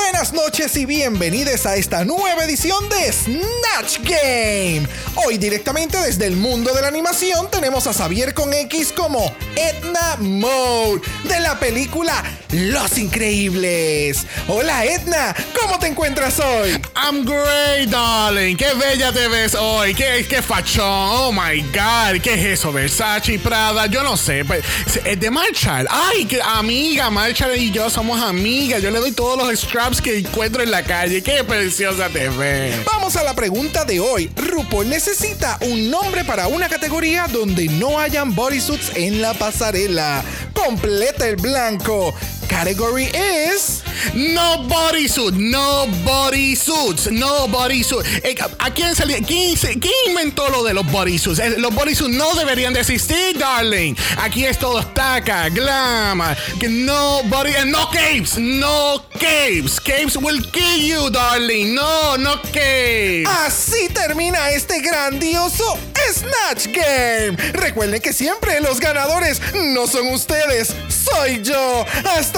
Buenas noches y bienvenidos a esta nueva edición de Snatch Game. Hoy directamente desde el mundo de la animación tenemos a Xavier con X como Edna Mode de la película Los Increíbles. Hola Edna, ¿cómo te encuentras hoy? I'm great, darling. Qué bella te ves hoy. Qué, qué fachón. Oh my God. ¿Qué es eso? Versace y Prada. Yo no sé. Pues, es de Marshall. Ay, qué amiga. Marshall y yo somos amigas. Yo le doy todos los que encuentro en la calle. Qué preciosa te. Vamos a la pregunta de hoy. RuPaul necesita un nombre para una categoría donde no hayan bodysuits en la pasarela. Completa el blanco. Category is No bodysuit, no bodysuits, no bodysuit. Eh, ¿A quién salió? ¿Quién, quién inventó lo de los bodysuits? Eh, Los bodysuits no deberían de existir, darling. Aquí es todo taca, glam, que no body, eh, no capes, no capes. Capes will kill you, darling. No, no capes. Así termina este grandioso Snatch Game. Recuerden que siempre los ganadores no son ustedes, soy yo. Hasta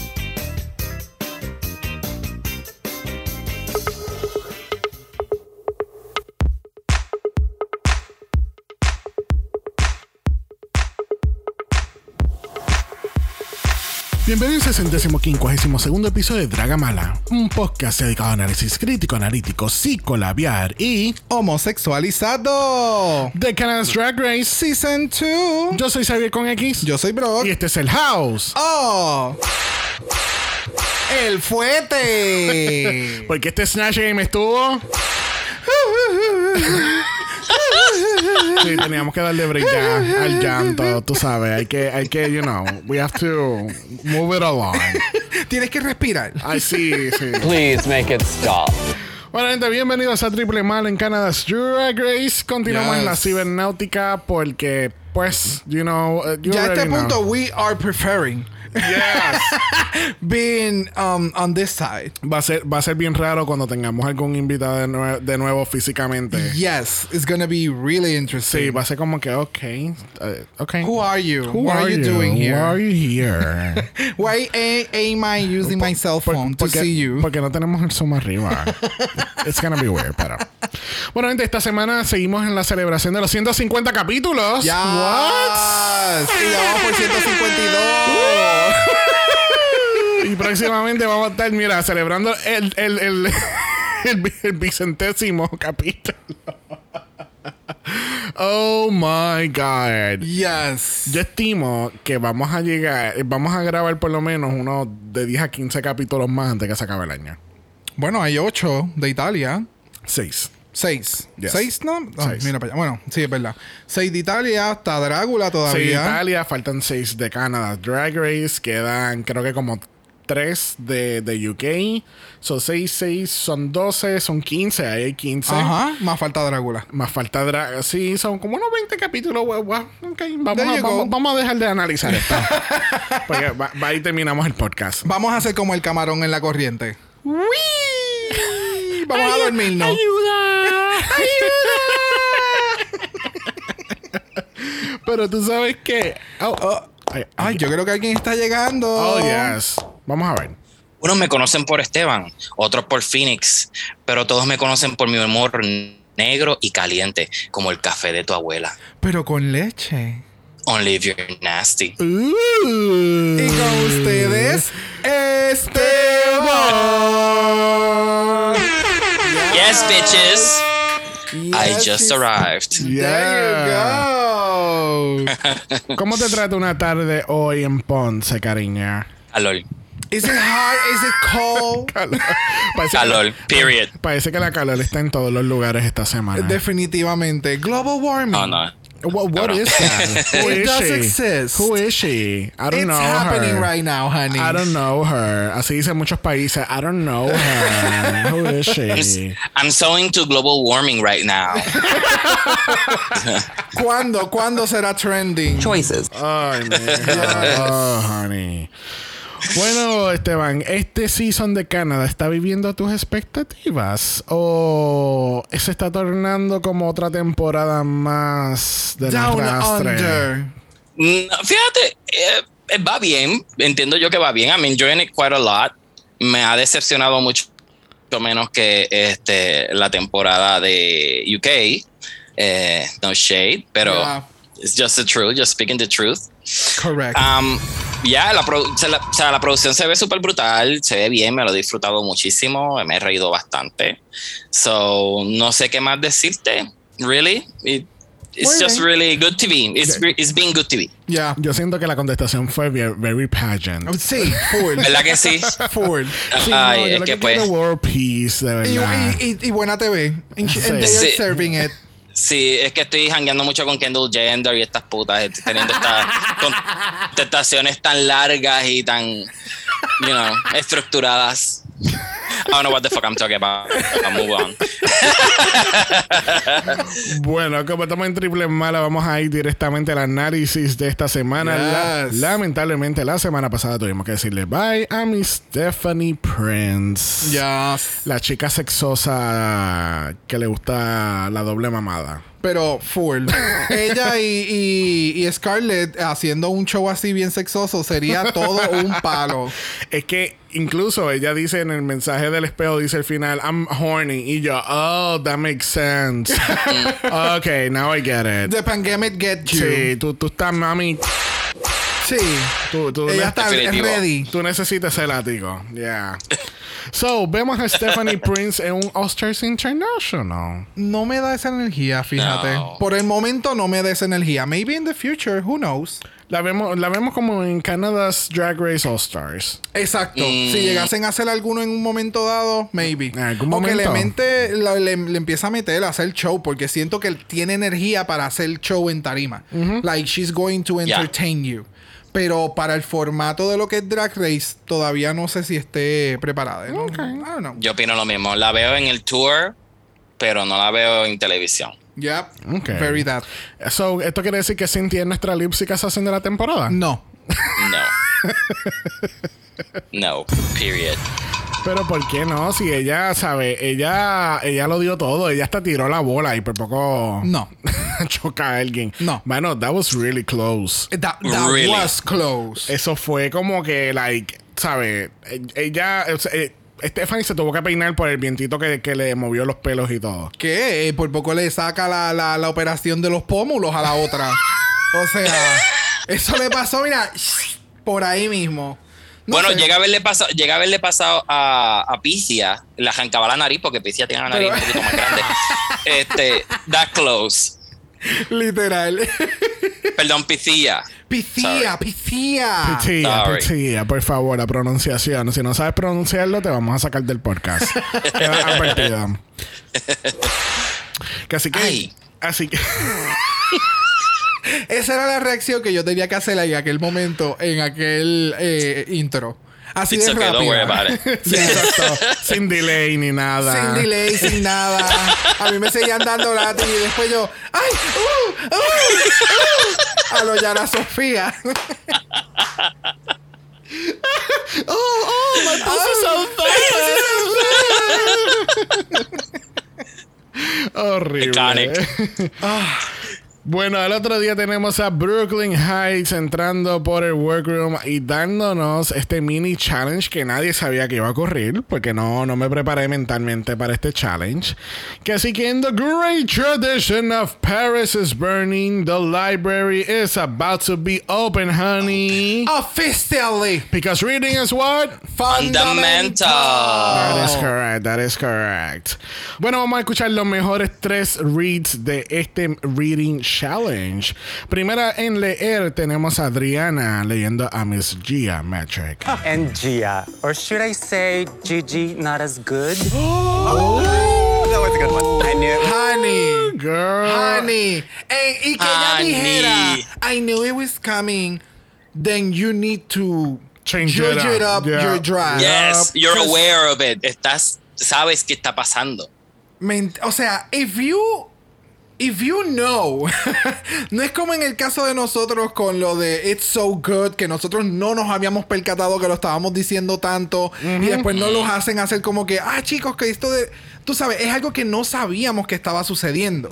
Bienvenidos al centésimo quincuagésimo segundo episodio de Dragamala, un podcast dedicado a análisis crítico, analítico, psicolabiar y Homosexualizado. de Canada's Drag Race. Season 2. Yo soy Xavier con X. Yo soy Brock. Y este es el House. Oh. El fuete. Porque este Snatch Game estuvo. Sí, teníamos que darle break ya al llanto, tú sabes. Hay que, hay que, you know, we have to move it along. Tienes que respirar. Ay, sí, sí. Please make it stop. Bueno, gente, bienvenidos a Triple Mal en Canada's Drag Race. Continuamos Yes. en la cibernáutica porque, pues, you know, uh, you Ya a este know. punto, we are preferring Yes. being um, on this side. Va a ser, va a ser bien raro cuando tengamos algún invitado de, nue- de nuevo físicamente. Yes, it's gonna be really Sí, interesting. va a ser como que, ok, uh, ok. Who are you? Who what are, you, doing here? are you here? Why am I using my cell phone to porque, see you? porque no tenemos el zoom arriba. It's gonna be weird, pero. Bueno, gente, esta semana seguimos en la celebración de los 150 capítulos. Ya. What? Y ya vamos por 152. Y próximamente vamos a estar, mira, celebrando el, el, el, el, el vicentésimo capítulo. Oh my God. yes. Yo estimo que vamos a llegar, vamos a grabar por lo menos unos de 10 a 15 capítulos más antes que se acabe el año. Bueno, hay 8 de Italia. 6. 6. Yes. ¿6 no? Seis. Mira para allá. Bueno, sí, es verdad. 6 de Italia, está Drácula 6 de todavía. Italia, faltan 6 de Canadá. Drag Race, quedan creo que como 3 de, de UK. Son 6, 6, son 12, son 15, ahí hay 15. Ajá, más falta Drácula. Más falta drag. Sí, son como unos 20 capítulos. Ok, vamos, a, vamos, vamos a dejar de analizar esto. Porque va, va- ahí terminamos el podcast. Vamos a hacer como el camarón en la corriente. Vamos a dormirnos. ¡Ayuda! ¡Ayuda! Pero tú sabes que. Oh, Oh, ay, Ay, yo creo que alguien está llegando. oh, yes. Vamos a ver. Unos me conocen por Esteban, otros por Phoenix, pero todos me conocen por mi humor negro y caliente, como el café de tu abuela. Pero con leche. Only if you're nasty. Uh. Y con ustedes, Esteban. Yes, bitches. I Yes, just it's- arrived. There you go. ¿Cómo te trata una tarde hoy en Ponce, cariña? Calor. Is it hot? Is it cold? Parece Calor. Period. Que, parece que la calor está en todos los lugares esta semana. Definitivamente. Global warming. Oh, no. What, what Cabrón. is that? Who It is does she? exist. Who is she? I don't It's know happening her. right now, honey. I don't know her. Así dicen muchos países. I don't know her. Who is she? I'm so into global warming right now. ¿Cuándo? ¿Cuándo será trending? Choices. Ay, mija. Oh, honey. Bueno, Esteban, ¿este season de Canadá está viviendo tus expectativas? ¿O se está tornando como otra temporada más de Down? Under. No, fíjate, eh, eh, va bien. Entiendo yo que va bien. I'm enjoying it quite a lot. Me ha decepcionado mucho menos que este, la temporada de UK. Eh, no shade, pero Yeah. it's just the truth, just speaking the truth. Correct. Um, ya, la, produ- se la- o sea, la producción se ve súper brutal, se ve bien, me lo he disfrutado muchísimo, me he reído bastante. So, no sé qué más decirte, really. It- it's Muy just bien. really good TV. It's, re- it's been good TV. Ya. Yo siento que la contestación fue very, very pageant. Sí, full. ¿Verdad que sí? full. Sí, Ay, no, yo es lo que que pues- es world peace, de Y, verdad. y- y- y buena TV. And, Sí. and they are Sí. serving it. Sí, es que estoy jangueando mucho con Kendall Gender y estas putas, estoy teniendo estas contestaciones tan largas y tan, you know, estructuradas. I don't know what the fuck I'm talking about. I'll move on. Bueno, como estamos en triple mala, vamos a ir directamente al análisis de esta semana. La- Yes. lamentablemente, la semana pasada tuvimos que decirle bye a mi Stephanie Prince. Ya. La chica sexosa que le gusta la doble mamada. Pero full. Ella y, y, y Scarlett haciendo un show así bien sexoso sería todo un palo. Es que incluso ella dice en el mensaje del espejo, dice al final, I'm horny. Y yo, oh, that makes sense. ok, now I get it. The pandemic get you. Sí, tú, tú estás, mami. Sí. Tú, tú, Ella está ready. tú necesitas ese látigo. Yeah. So, vemos a Stephanie Prince en un Oscars International. No me da esa energía, fíjate. No. Por el momento no me da esa energía. Maybe in the future, who knows. La vemos, la vemos como en Canada's Drag Race All Stars. Exacto. Mm. Si llegasen a hacer alguno en un momento dado, maybe. En algún o que le, mente- la- le, le empieza a meter a hacer show porque siento que él tiene energía para hacer show en tarima. Like she's going to Yeah. entertain you. Pero para el formato de lo que es Drag Race, todavía no sé si esté preparada. ¿no? I don't know. Yo opino lo mismo. La veo en el tour, pero no la veo en televisión. Yep. Okay. Very that. So, ¿esto quiere decir que Cynthia es nuestra lipsic assassin de la temporada? No. No. no. Period. Pero ¿por qué no? Si ella, sabe, ella, ella lo dio todo. Ella hasta tiró la bola y por poco No. choca a alguien. No. Bueno, that was really close. That, that Really? was close. Eso fue como que, like, ¿sabe? Ella, o sea, eh, Stephanie se tuvo que peinar por el vientito que, que le movió los pelos y todo. que eh, por poco le saca la, la, la operación de los pómulos a la otra. o sea, eso le pasó, mira, por ahí mismo. No bueno, sé. llega a haberle pasado, llega a haberle pasado a, a Picia, le arrancaba la nariz porque Picia tiene la nariz Pero- un poquito más grande. Este, that close. Literal. Perdón, Picia. Piscía. Pichilla, Sorry. pichilla, por favor, la pronunciación. Si no sabes pronunciarlo, te vamos a sacar del podcast. Que así que. Ay. Así que. Esa era la reacción que yo tenía que hacer en aquel momento, en aquel eh, intro. Así It's de okay, rápido. Sí, exacto. sin delay ni nada. Sin delay, sin nada. A mí me seguían dando látigo y después yo, ¡ay! ¡Uh! ¡Uh! ¡Uh! A lo Yara Sofía. Oh, oh, my pussy's so fat. Horrible. Iconic. Bueno, el otro día tenemos a Brooklyn Heights entrando por el workroom y dándonos este mini challenge que nadie sabía que iba a ocurrir, porque no, no me preparé mentalmente para este challenge. Que así que en the great tradition of Paris is burning, the library is about to be open, honey. Officially. Because reading is what? Fundamental. That is correct, that is correct. Bueno, vamos a escuchar los mejores tres reads de este Reading Challenge. Primera en leer tenemos a Adriana leyendo a Miss Gia Metric. and Gia. Or should I say Gigi not as good? that was a good one. I knew Honey. Girl. Honey. Eh, y que ella Honey. dijera, I knew it was coming, then you need to Change judge it it up. up Yeah. your drive. Yes, you're aware of it. Estás, sabes qué está pasando. O sea, if you if you know, no es como en el caso de nosotros con lo de It's So Good, que nosotros no nos habíamos percatado que lo estábamos diciendo tanto y después no los hacen hacer como que, ah, chicos, que esto de. Tú sabes, es algo que no sabíamos que estaba sucediendo.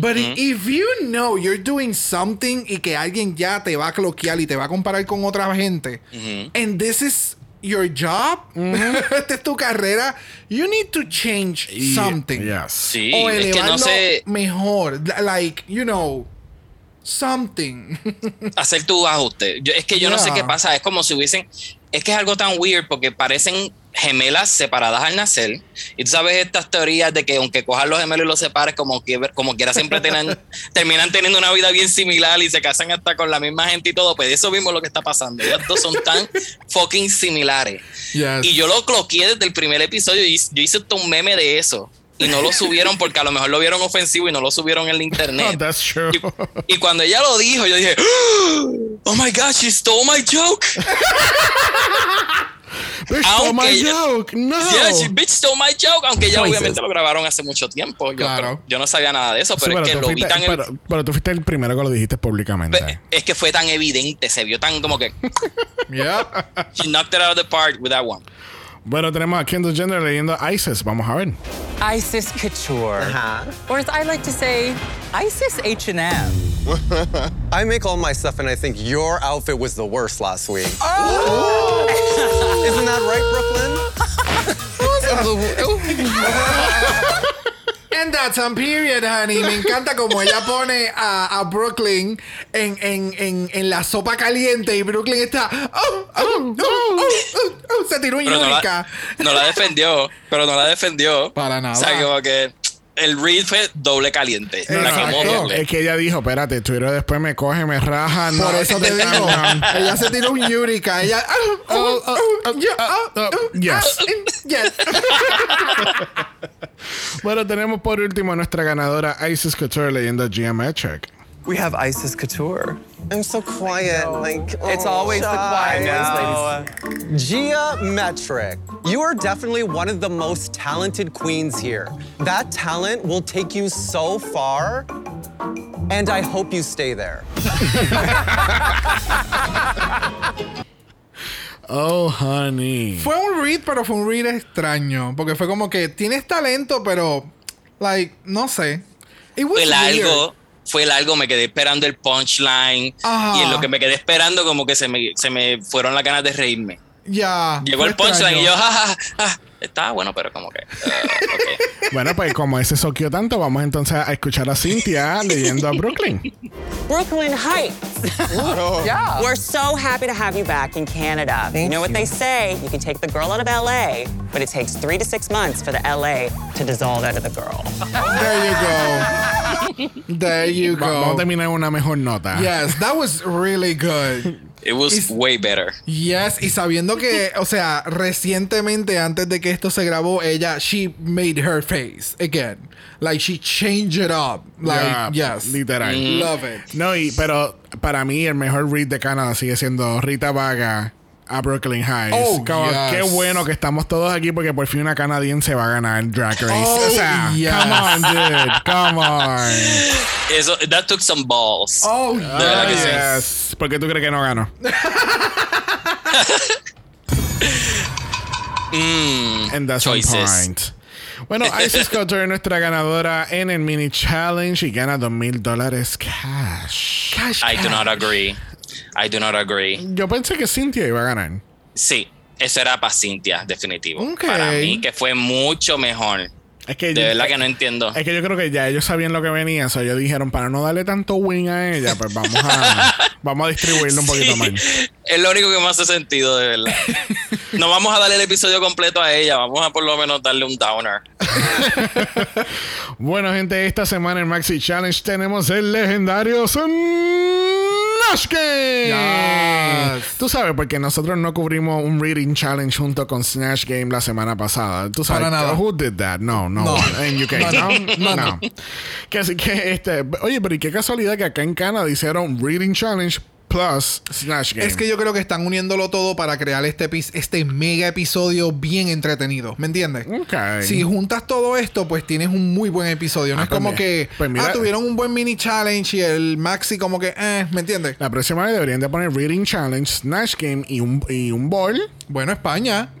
But if you know you're doing something y que alguien ya te va a cloquear y te va a comparar con otra gente, and this is your job, esta es tu carrera, you need to change Y- something. Yes. Sí, O es que elevarlo no sé mejor. Like, you know, something. hacer tu ajuste. Yo- es que yo no sé Yeah. qué pasa, es como si hubiesen, es que es algo tan weird porque parecen gemelas separadas al nacer. Y tú sabes estas teorías de que aunque cojas los gemelos y los separes como, que, como quiera siempre tienen, terminan teniendo una vida bien similar y se casan hasta con la misma gente y todo. Pues eso mismo es lo que está pasando. Ellos dos son tan fucking similares. Yes. Y yo lo cloqueé desde el primer episodio y yo hice un meme de eso. Y no lo subieron porque a lo mejor lo vieron ofensivo y no lo subieron en la Oh, internet. that's true. Y, y cuando ella lo dijo, yo dije, oh my God, she stole my joke. Bitch, stole my joke. No. Yeah, she bitch stole my joke. Aunque ya obviamente lo grabaron hace mucho tiempo. Yo, Claro. pero yo no sabía nada de eso, Sí, pero es que lo vi fuiste, tan. pero, pero tú fuiste el primero que lo dijiste públicamente. es que fue tan evidente, se vio tan como que Yep. she knocked it out of the park with that one. Bueno, tenemos a Kendall Jenner leyendo ISIS. Vamos a ver. Isis Couture. Or as I like to say, Isis H&M. I make all my stuff, and I think your outfit was the worst last week. Oh! Isn't that right, Brooklyn? And that's on period, honey. Me encanta como ella pone a, a Brooklyn en, en, en, en la sopa caliente y Brooklyn está. Oh, oh, oh, oh, oh, oh, se tiró un no la, no la defendió, pero no la defendió. Para nada. O sea, como que el read fue doble caliente. La Exacto. quemó doble. Es que ella dijo, espérate, Twitter después me coge, me raja. no, Por eso te digo. ella se tiró un Yurika. Ella. Oh, oh, oh, oh, yeah, oh, oh, oh, yes. yes. Bueno, tenemos por último a nuestra ganadora Isis Couture leyendo Geometric. We have Isis Couture. I'm so quiet. Like It's oh, always the shy. quiet ones, ladies. Geometric. You are definitely one of the most talented queens here. That talent will take you so far, and I hope you stay there. Oh, honey. Fue un read, pero fue un read extraño. Porque fue como que tienes talento, pero. Like, no sé. It was fue weird. largo, fue largo, me quedé esperando el punchline y en lo que me quedé esperando como que se me, se me fueron las ganas de reírme. Ya. Llegó el punchline y yo, extraño. ja, ja, ja, estaba bueno, pero como que, ok. Bueno, pues como ese soqueó tanto, vamos entonces a escuchar a Cynthia leyendo a Brooklyn. Brooklyn Heights. Yeah. We're so happy to have you back in Canada. you know what they say? You can take the girl out of LA, but it takes three to six months for the LA to dissolve out of the girl. There you go. There you Va- Vamos a go. terminar una mejor nota. Yes, that was really good. It was way better. Yes, y sabiendo que, o sea, recientemente antes de que esto se grabó, ella, she made her face again. Like, she changed it up. Like, Yeah, yes. Literal. Love it. No, y, pero para mí el mejor read de Canadá sigue siendo Rita Vaga a Brooklyn Heights. Oh, Como, yes. Qué bueno que estamos todos aquí porque por fin una canadiense va a ganar Drag Race. Oh, o sea, yes. come on, dude. Come on. Eso, that took some balls. Oh, De verdad que sí. Yes. ¿Por qué tú crees que no ganó? And that's Mm, choices. point. Bueno, Isis Couture es nuestra ganadora en el mini challenge y gana dos mil dólares cash. Cash, I do not cash. agree. I do not agree. Yo pensé que Cynthia iba a ganar. Sí, eso era para Cintia, definitivo. Para mí, que fue mucho mejor. Es que De verdad que no entiendo. Es que yo creo que ya ellos sabían lo que venía, o sea, ellos dijeron para no darle tanto win a ella, pues vamos a vamos a distribuirlo un poquito Sí, más. Es lo único que me hace sentido, de verdad. No vamos a darle el episodio completo a ella, vamos a por lo menos darle un downer. Bueno, gente, esta semana en Maxi Challenge tenemos el legendario Snatch Game. Yes. Tú sabes, porque nosotros no cubrimos un Reading Challenge junto con Snatch Game la semana pasada. Tú sabes, Para nada. who did that? No, no, No. en UK, No, no, no, no. Que así que, este, oye, pero y qué casualidad que acá en Canadá hicieron Reading Challenge, plus Snatch Game. Es que yo creo que están uniéndolo todo para crear este, este mega episodio bien entretenido. ¿Me entiendes? Ok. Si juntas todo esto, pues tienes un muy buen episodio. No Ah, es como que pues mira- ah, tuvieron un buen mini challenge y el Maxi como que, eh, ¿me entiendes? La próxima vez deberían de poner Reading Challenge, Snatch Game y un, y un ball. Bueno, España.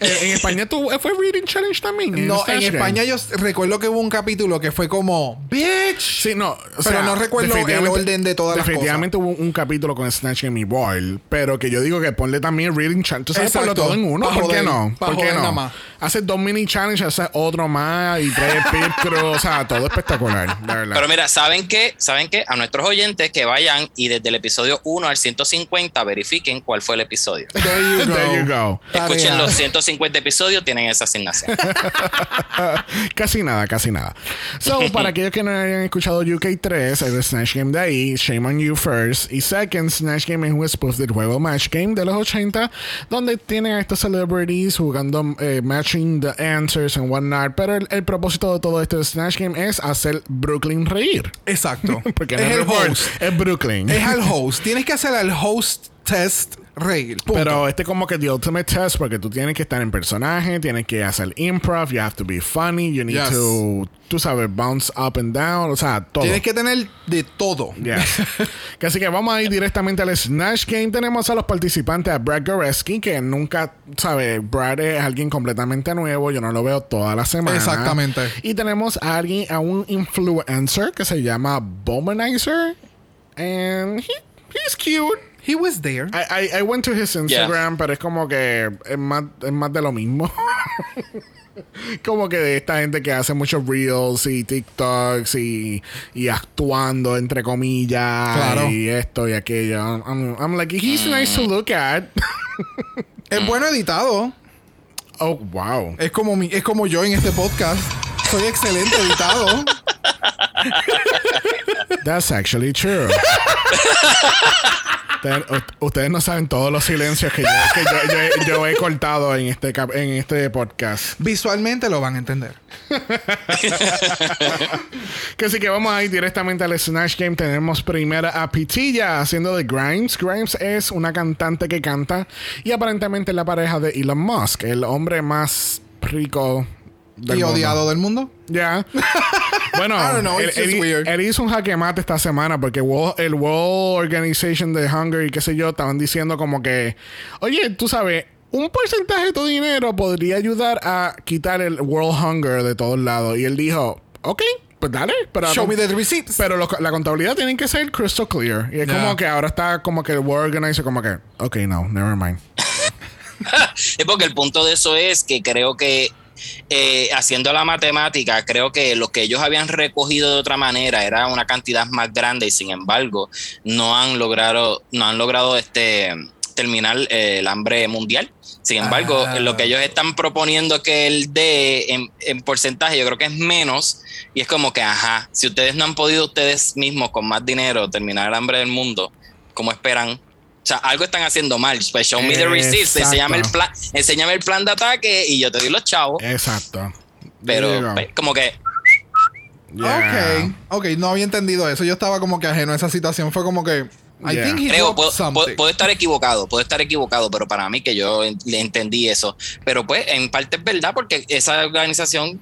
Eh, en España tú, fue Reading Challenge también. No, en Game. España yo s- recuerdo que hubo un capítulo que fue como, bitch. Sí, no. o Pero sea, no recuerdo el orden de todas las Definitivamente hubo un capítulo con Snatch Game y Ball. Pero que yo digo que ponle también Reading Challenge. Tú sabes, ponlo Exacto. todo en uno. Pa' ¿Por qué no? ¿Por qué no? Haces dos mini challenges, haces otro más y tres pictures. o sea, todo espectacular. Verdad. Pero mira, ¿saben qué? ¿Saben qué? A nuestros oyentes que vayan y desde el episodio 1 al 150 verifiquen cuál fue el episodio. There you go. There you go. Escuchen Tarea. los 150 episodios, tienen esa asignación. casi nada, casi nada. So, para aquellos que no hayan escuchado UK3, el Snatch Game de ahí, Shame on You First. Y second, Snatch Game es un spoof del juego Match Game de los 80, donde tienen a estos celebrities jugando eh, matching the answers and whatnot. Pero el, el propósito de todo este Snatch Game es hacer Brooklyn reír. Exacto. Porque es el RuPaul, host. Es Brooklyn. Es al host. Tienes que hacer al host test reír. Punto. Pero este como que the ultimate test porque tú tienes que estar en personaje, tienes que hacer improv, you have to be funny, you need Yes. to, tú sabes, bounce up and down, o sea, todo. Tienes que tener de todo. Yes. Así que vamos a ir directamente al Snatch Game. Tenemos a los participantes, a Brad Goreski, que nunca, sabe, Brad es alguien completamente nuevo, yo no lo veo toda la semana. Exactamente. Y tenemos a alguien, a un influencer que se llama Bomanizer. And he, he's cute. He was there. I, I, I went to his Instagram, pero es como que es más, es más de lo mismo. como que de esta gente que hace muchos reels y TikToks y, y actuando entre comillas Claro. y esto y aquello. I'm, I'm like, he's nice to look at. Es bueno editado. oh, wow. Es como, mi- es como yo en este podcast. Soy excelente editado. That's actually true. Ustedes, ustedes no saben todos los silencios que yo, que yo- yo- yo he cortado en este, cap- en este podcast. Visualmente lo van a entender. Que así que vamos a ir directamente al Snatch Game. Tenemos primero a Pitilla haciendo de Grimes. Grimes es una cantante que canta y aparentemente es la pareja de Elon Musk, el hombre más rico del y mundo. odiado del mundo. Ya. Bueno, I don't know, él, él- weird. él hizo un jaque mate esta semana porque World- el World Organization de Hunger y qué sé yo estaban diciendo como que, oye, tú sabes, un porcentaje de tu dinero podría ayudar a quitar el World Hunger de todos lados. Y él dijo, ok, pues dale. Pero Show me the receipts. pero lo- la contabilidad tiene que ser crystal clear. Y es Ya. como que ahora está como que el World Organizer como que, ok, no, never mind. Es porque el punto de eso es que creo que eh, haciendo la matemática, creo que lo que ellos habían recogido de otra manera era una cantidad más grande y sin embargo no han logrado, no han logrado este terminar eh, el hambre mundial. Sin embargo, Ah. lo que ellos están proponiendo que él dé en, en porcentaje, yo creo que es menos. Y es como que, ajá, si ustedes no han podido ustedes mismos con más dinero terminar el hambre del mundo, ¿cómo esperan? O sea, algo están haciendo mal. Pues show me the receipts, enséñame el, plan, enséñame el plan de ataque y yo te doy los chavos. Exacto. Pero pues, como que Yeah. Ok. Ok, no había entendido eso. Yo estaba como que ajeno a esa situación. Fue como que. I Yeah. think he creo, dropped puedo, something. puedo- puedo estar equivocado, puedo estar equivocado, pero para mí que yo le entendí eso. Pero pues en parte es verdad porque esa organización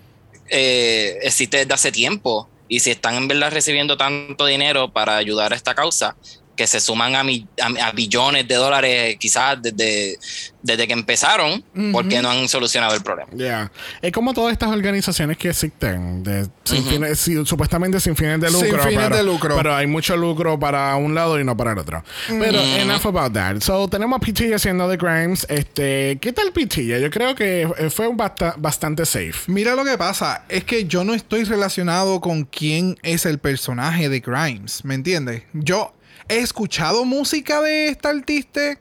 eh, existe desde hace tiempo y si están en verdad recibiendo tanto dinero para ayudar a esta causa, que se suman a, mi- a- a billones de dólares quizás desde, desde que empezaron, porque no han solucionado el problema. Yeah. Es como todas estas organizaciones que existen, de, sin fines- supuestamente sin fines de lucro. Sin fines pero, de lucro. Pero hay mucho lucro para un lado y no para el otro. Pero enough about that. So, tenemos a Pichilla haciendo The Grimes. Este, ¿Qué tal Pichilla? Yo creo que eh, fue basta- bastante safe. Mira lo que pasa, es que yo no estoy relacionado con quién es el personaje de Grimes, ¿me entiendes? Yo he escuchado música de esta artista,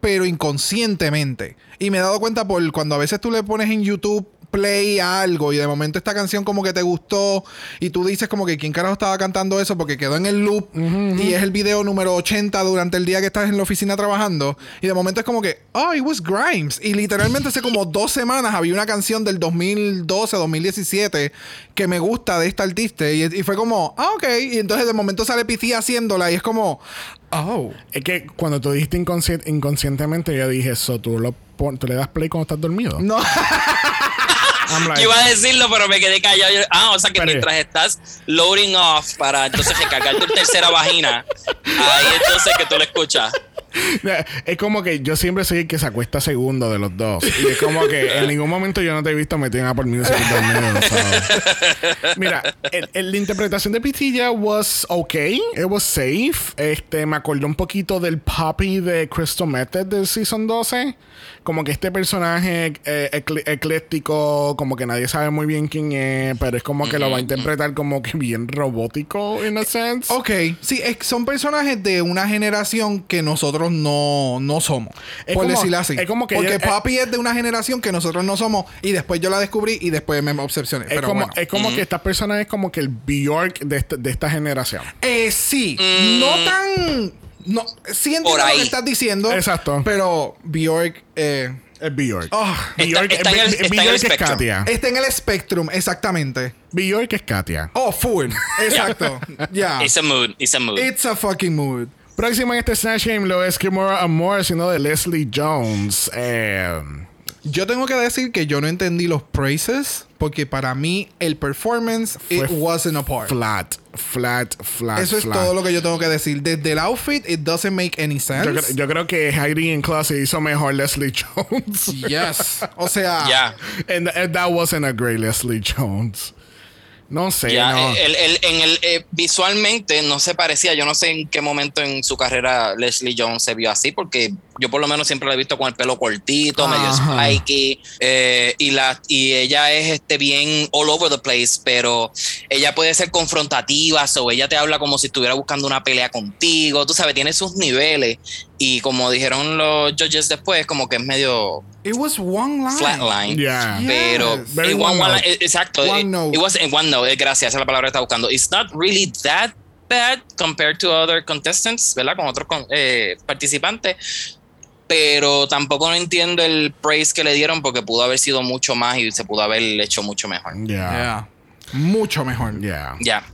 pero inconscientemente. Y me he dado cuenta por cuando a veces tú le pones en YouTube play a algo y de momento esta canción como que te gustó y tú dices como que quién carajo estaba cantando eso porque quedó en el loop y es el video número 80 durante el día que estás en la oficina trabajando y de momento es como que, oh, it was Grimes. Y literalmente hace como dos semanas había una canción del 2012, 2017 que me gusta de esta artista y, y fue como, ah, ok. Y entonces de momento sale Piti haciéndola y es como, oh. Es que cuando tú dijiste inconsci- inconscientemente, yo dije eso, tú, lo tú le das play cuando estás dormido. No. Like, iba a decirlo, pero me quedé callado. Yo- Ah, o sea que mientras estás loading off para entonces recargar tu tercera vagina, ahí entonces que tú lo escuchas. Es como que yo siempre soy el que se acuesta segundo de los dos. Y es como que en ningún momento yo no te he visto metido en Apple Music dormido. Mira, el- el- la interpretación de Pitilla was okay. It was safe. Este, me acordó un poquito del Poppy de Crystal Method del Season 12. Como que este personaje eh, ecléctico, como que nadie sabe muy bien quién es, pero es como que lo va a interpretar como que bien robótico, in a sense. Ok, sí, es- son personajes de una generación que nosotros no, no somos. Es por como- decirlo así. es como que Porque ella- Papi es de una generación que nosotros no somos. Y después yo la descubrí y después me obsesioné. Es Pero como, bueno. es como que estas personas es como que el Bjork de esta, de esta generación. Eh, sí, no tan. No, sí entiendo Por lo que estás diciendo. Exacto. Pero Bjork eh, Es Bjork. oh, Está- está en el- Bjork está en el es. Katia. está en el spectrum, exactamente. Bjork es Katia. Oh, full. Exacto. Ya. It's a mood, it's a mood. It's a fucking mood. Próximo en este Snatch Game lo es Kimura Amor, sino de Leslie Jones. Eh, Yo tengo que decir que yo no entendí los praises porque para mí el performance it Fue wasn't a part. flat, flat, flat. Eso es flat. todo lo que yo tengo que decir. Desde el outfit, it doesn't make any sense. Yo, yo creo que Heidi en clase hizo mejor Leslie Jones. yes. O sea, Ya. and, and that wasn't a great Leslie Jones. No sé, Ya, no. el, el- en el, eh, visualmente no se parecía. Yo no sé en qué momento en su carrera Leslie Jones se vio así, porque yo por lo menos siempre la he visto con el pelo cortito, medio spiky, eh, y, la, y ella es este, bien all over the place, pero ella puede ser confrontativa, o ella te habla como si estuviera buscando una pelea contigo, tú sabes, tiene sus niveles, y como dijeron los judges después, como que es medio it was one line. flatline. Yeah. Pero Yes. Very en one, one one note. line, eh, exacto. One it- note. It was one note, eh, gracias, esa es la palabra que estaba buscando. It's not really that bad compared to other contestants, ¿verdad? Con otros con- eh, participantes. Pero tampoco no entiendo el praise que le dieron porque pudo haber sido mucho más y se pudo haber hecho mucho mejor. Yeah. Yeah. Mucho mejor. Yeah. Ya.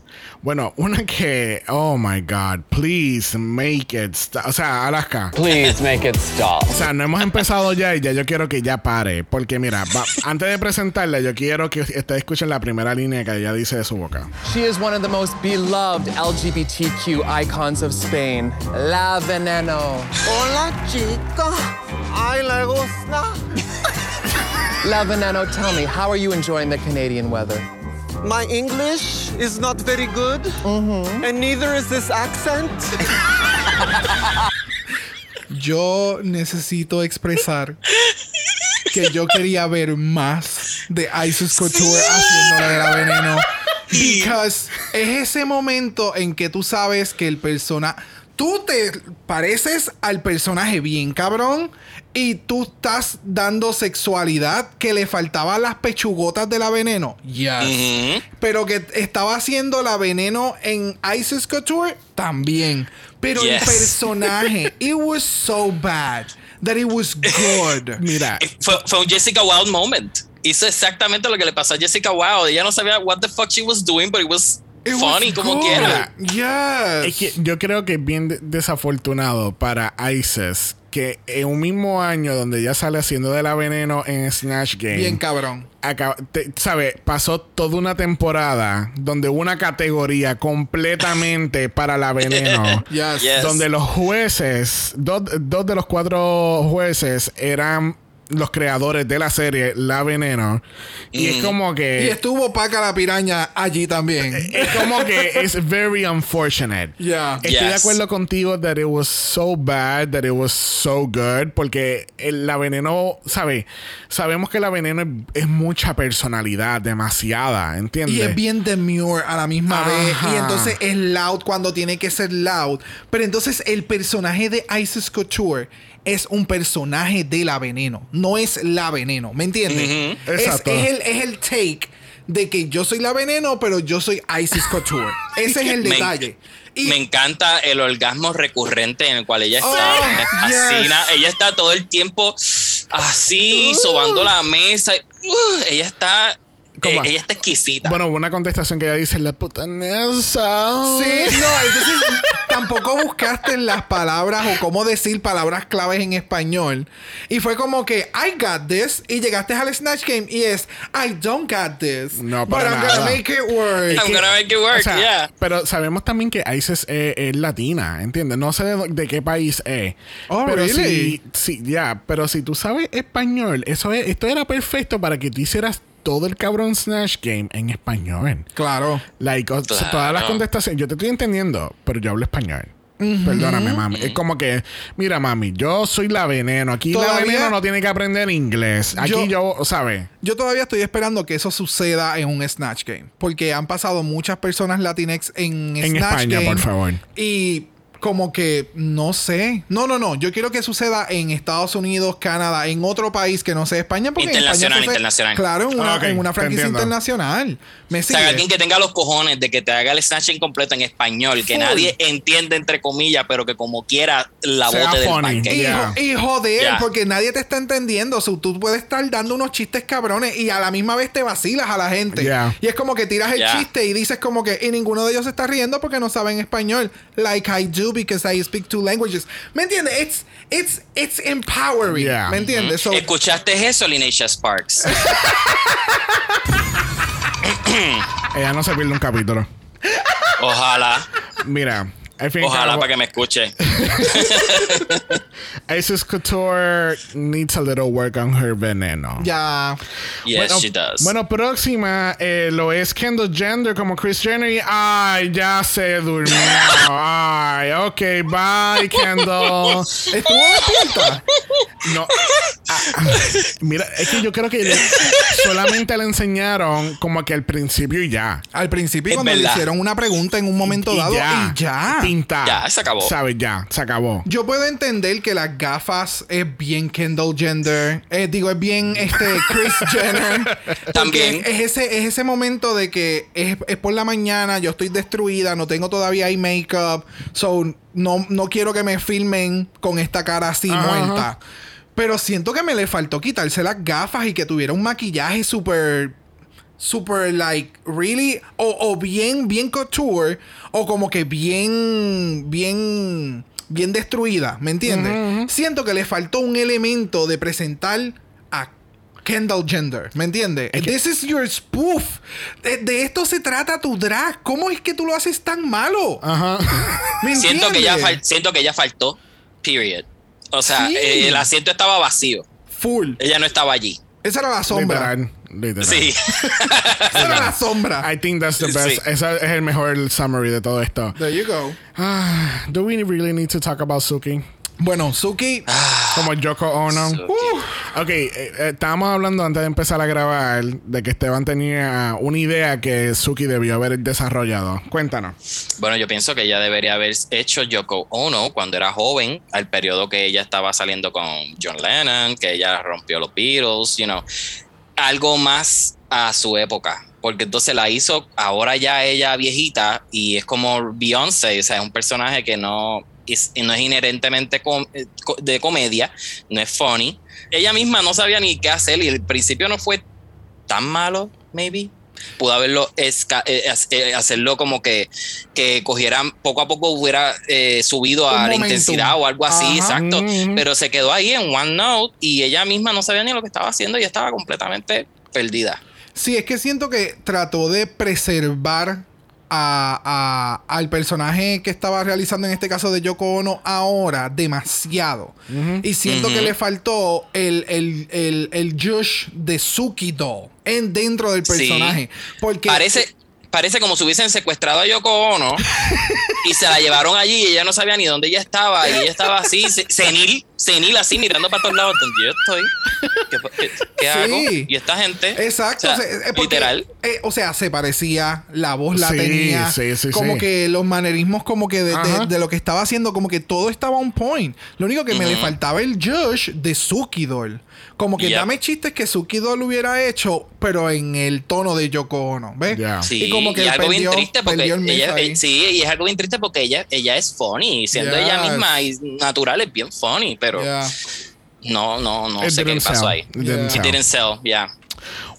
Bueno, una que, oh my God, please make it stop. O sea, Alaska. Please make it stop. O sea, no hemos empezado ya y ya yo quiero que ya pare. Porque mira, va- antes de presentarla, yo quiero que ustedes escuchen la primera línea que ella dice de su boca. She is one of the most beloved LGBTQ icons of Spain, La Veneno. Hola chica, ay le gusta. La Veneno, tell me, how are you enjoying the Canadian weather? My English is not very good, and neither is this accent. Yo necesito expresar que yo quería ver más de Isis Couture haciendo la de la veneno. Because es ese momento en que tú sabes que el personaje. Tú te pareces al personaje bien, cabrón. Y tú estás dando sexualidad que le faltaban las pechugotas de la veneno. Yes. Pero que estaba haciendo la veneno en Isis Couture también. Pero el Yes. personaje, it was so bad that it was good. Mira, Fue, fue un Jessica Wilde moment. Hizo exactamente lo que le pasó a Jessica Wilde. Ella no sabía what the fuck she was doing, but it was It funny como quiera. Yes. es que yo creo que es bien de- desafortunado para Isis que en un mismo año donde ella sale haciendo de la veneno en Snatch Game. Bien cabrón. acaba- te- ¿sabe? Pasó toda una temporada donde hubo una categoría completamente para la veneno. Yes. Yes. Donde los jueces, dos, dos de los cuatro jueces eran los creadores de la serie La Veneno. Y es como Y que. estuvo Paca la piraña allí también. Es como que es very unfortunate. Yeah. Estoy de acuerdo contigo that it was so bad, that it was so good, porque el- la veneno, ¿sabe? Sabemos que la veneno es, es mucha personalidad, demasiada, ¿entiendes? Y es bien demure a la misma vez. Y entonces es loud cuando tiene que ser loud. Pero entonces el personaje de Isis Couture es un personaje de la veneno. no es la veneno, ¿me entiendes? Es, Exacto. es el, es el take de que yo soy la veneno, pero yo soy Isis Couture. Ese es el detalle. Y Me encanta el orgasmo recurrente en el cual ella está. Oh, me fascina. yes. Ella está todo el tiempo así, sobando la mesa. Uh, ella está. ¿Cómo? eh, ella está exquisita. Bueno, una contestación que ella dice, la putanesa. Sí, no, entonces tampoco buscaste las palabras o cómo decir palabras claves en español. Y fue como que I got this y llegaste al Snatch Game y es I don't got this. No, but para I'm gonna nada. make it work. I'm gonna make it work, O sea, yeah. Pero sabemos también que Isis es, es latina, ¿entiendes? No sé de, de qué país es. Oh, pero really? si, si- ya, pero si tú sabes español, eso es, esto era perfecto para que tú hicieras todo el cabrón Snatch Game en español. Claro. Like, o sea, Claro. todas las contestaciones, yo te estoy entendiendo, pero yo hablo español. Perdóname, mami. Es como que, mira, mami, yo soy la veneno. Aquí la veneno no tiene que aprender inglés. Aquí Yo- yo, ¿sabes? Yo todavía estoy esperando que eso suceda en un Snatch Game. Porque han pasado muchas personas latinex en, En Snatch España, Game. por favor. Y como que no sé. No, no, no. Yo quiero que suceda en Estados Unidos, Canadá, en otro país que no sea España. Porque en España Internacional, internacional. Claro, en una, Ah, ok, en una franquicia internacional. Me O sea, alguien que tenga los cojones de que te haga el snatching completo en español, que Full. nadie entiende entre comillas, pero que como quiera la Sea bote del funny. Y, Yeah. y joder, Yeah. porque nadie te está entendiendo. So, tú puedes estar dando unos chistes cabrones y a la misma vez te vacilas a la gente. Yeah. Y es como que tiras el Yeah. chiste y dices como que y ninguno de ellos se está riendo porque no saben español. Like I do because I speak two languages. ¿Me entiendes? It's, it's, it's empowering. Yeah. ¿Me entiendes? So, ¿Escuchaste eso, Lineisha Sparks? Ella no se pierde un capítulo. Ojalá, Mira, ojalá para que me escuche. Isis Couture needs a little work on her veneno. ya. Yes, bueno, she does. bueno, próxima eh, lo es Kendall Jenner como Chris Jenner y ay, ya se durmió. ay, ok, bye Kendall. ¿Estuvo despierta? No. Ah, mira, es que yo creo que le- solamente le enseñaron como que al principio y ya. Al principio Es cuando le hicieron una pregunta en un momento dado y ya. Ya, se acabó. ¿Sabes? Ya, se acabó. Yo puedo entender que las gafas es bien Kendall Jenner. eh, digo, es bien este Chris Jenner. También. Es ese, es ese momento de que es, es por la mañana, yo estoy destruida, no tengo todavía ahí make-up. So, no, no quiero que me filmen con esta cara así Ajá, muerta. Pero siento que me le faltó quitarse las gafas y que tuviera un maquillaje súper super like really o, o bien bien couture o como que bien bien bien destruida ¿me entiendes? siento que le faltó un elemento de presentar a Kendall Gender ¿me entiendes? this is your spoof de, de esto se trata tu drag ¿cómo es que tú lo haces tan malo? Ajá. ¿Me siento, que ya siento que ya faltó. Period. O sea, Sí. eh, el asiento estaba vacío. full Ella no estaba allí. esa era la sombra. Literal. Sí. esa era la sombra I think that's the Sí. best. Ese es el mejor summary de todo esto. there you go Ah, do we really need to talk about Suki? bueno Suki Como Yoko Ono. Suki. Ok, eh, eh, estábamos hablando antes de empezar a grabar de que Esteban tenía una idea que Suki debió haber desarrollado. Cuéntanos. Bueno, yo pienso que ella debería haber hecho Yoko Ono cuando era joven, al periodo que ella estaba saliendo con John Lennon, que ella rompió los Beatles, you know, algo más a su época. Porque entonces la hizo ahora ya ella viejita y es como Beyoncé, o sea, es un personaje que no es, no es inherentemente eh, de comedia, no es funny. Ella misma no sabía ni qué hacer y el principio no fue tan malo, maybe. Pudo haberlo esca- eh, eh, hacerlo como que, que cogieran poco a poco hubiera eh, subido a la intensidad o algo así, Ajá. exacto. Ujú. Pero se quedó ahí en One Note y ella misma no sabía ni lo que estaba haciendo y estaba completamente perdida. Sí, es que siento que trató de preservar a, a- al personaje que estaba realizando en este caso de Yoko Ono ahora demasiado. Y siento que le faltó el, el, el, el Josh de Suki doll en dentro del Sí. personaje. Porque Parece, parece como si hubiesen secuestrado a Yoko Ono y se la llevaron allí y ella no sabía ni dónde ella estaba y ella estaba así, se- senil, senil así mirando para todos lados donde yo estoy. ¿Qué, qué- qué Sí. hago? Y esta gente. Exacto, o sea, o sea, eh, porque, literal. eh, o sea, se parecía, la voz la Sí, tenía, sí, sí, como sí. que los manerismos como que de, de- Ajá. de lo que estaba haciendo, como que todo estaba on point. Lo único que me le faltaba el Josh de Suki Doll. Como que Yep. dame chistes que Suki Doll hubiera hecho, pero en el tono de Yoko Ono, ¿ves? Ya. Sí, y como que él algo perdió, bien triste porque el ella, ahí. eh, sí, y es algo bien triste porque ella, ella es funny, siendo Yes. ella misma y natural es bien funny, pero Yeah. no, no, no It sé qué pasó ahí. It didn't Yeah. sell. It didn't sell, yeah.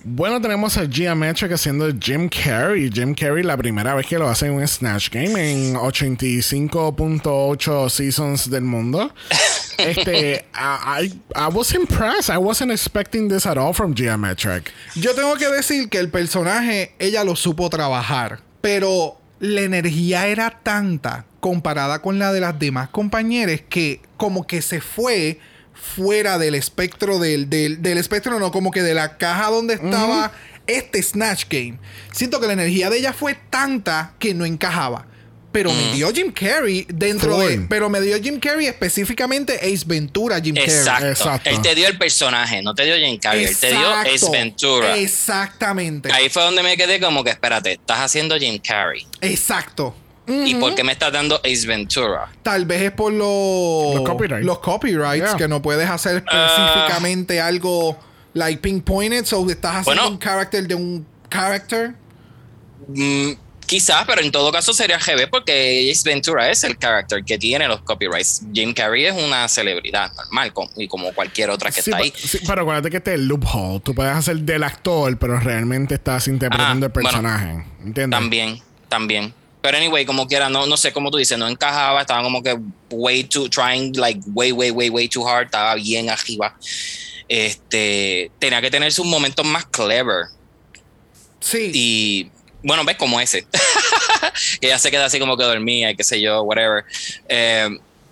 Bueno, tenemos a Geometric haciendo Jim Carrey. Jim Carrey, la primera vez que lo hace en un Snatch Game en 85.8 seasons del mundo. Este, I, I, was impressed. I wasn't expecting this at all from Geometric. Yo tengo que decir que el personaje, ella lo supo trabajar, pero la energía era tanta comparada con la de las demás compañeras que como que se fue fuera del espectro del, del, del espectro, no, como que de la caja donde estaba este Snatch Game. Siento que la energía de ella fue tanta que no encajaba. Pero me dio Jim Carrey dentro Full. de... Pero me dio Jim Carrey específicamente Ace Ventura, Jim Exacto. Carrey. Exacto. Él te dio el personaje, no te dio Jim Carrey, él te dio Ace Exacto. Ventura. Exactamente. Ahí fue donde me quedé como que, espérate, estás haciendo Jim Carrey. Exacto. ¿Y por qué me estás dando Ace Ventura? Tal vez es por los Los copyrights. los copyrights, Yeah. que no puedes hacer específicamente algo like pinpointed, so estás haciendo Bueno. un character de un character. Mm, quizás, pero en todo caso sería GB porque Ace Ventura es el character que tiene los copyrights. Jim Carrey es una celebridad normal y como cualquier otra que Sí, está ahí. sí, pero acuérdate que este es el loophole. Tú puedes hacer del actor, pero realmente estás interpretando Ah, el personaje. ¿Entiendes? También, también. Pero anyway, como quiera, no, no sé cómo tú dices, no encajaba, estaba como que way too, trying like way, way, way, way too hard, estaba bien arriba. Este, tenía que tener sus momentos más clever. Sí. Y bueno, ves como ese. que ya se queda así como que dormía, y qué sé yo, whatever. Eh,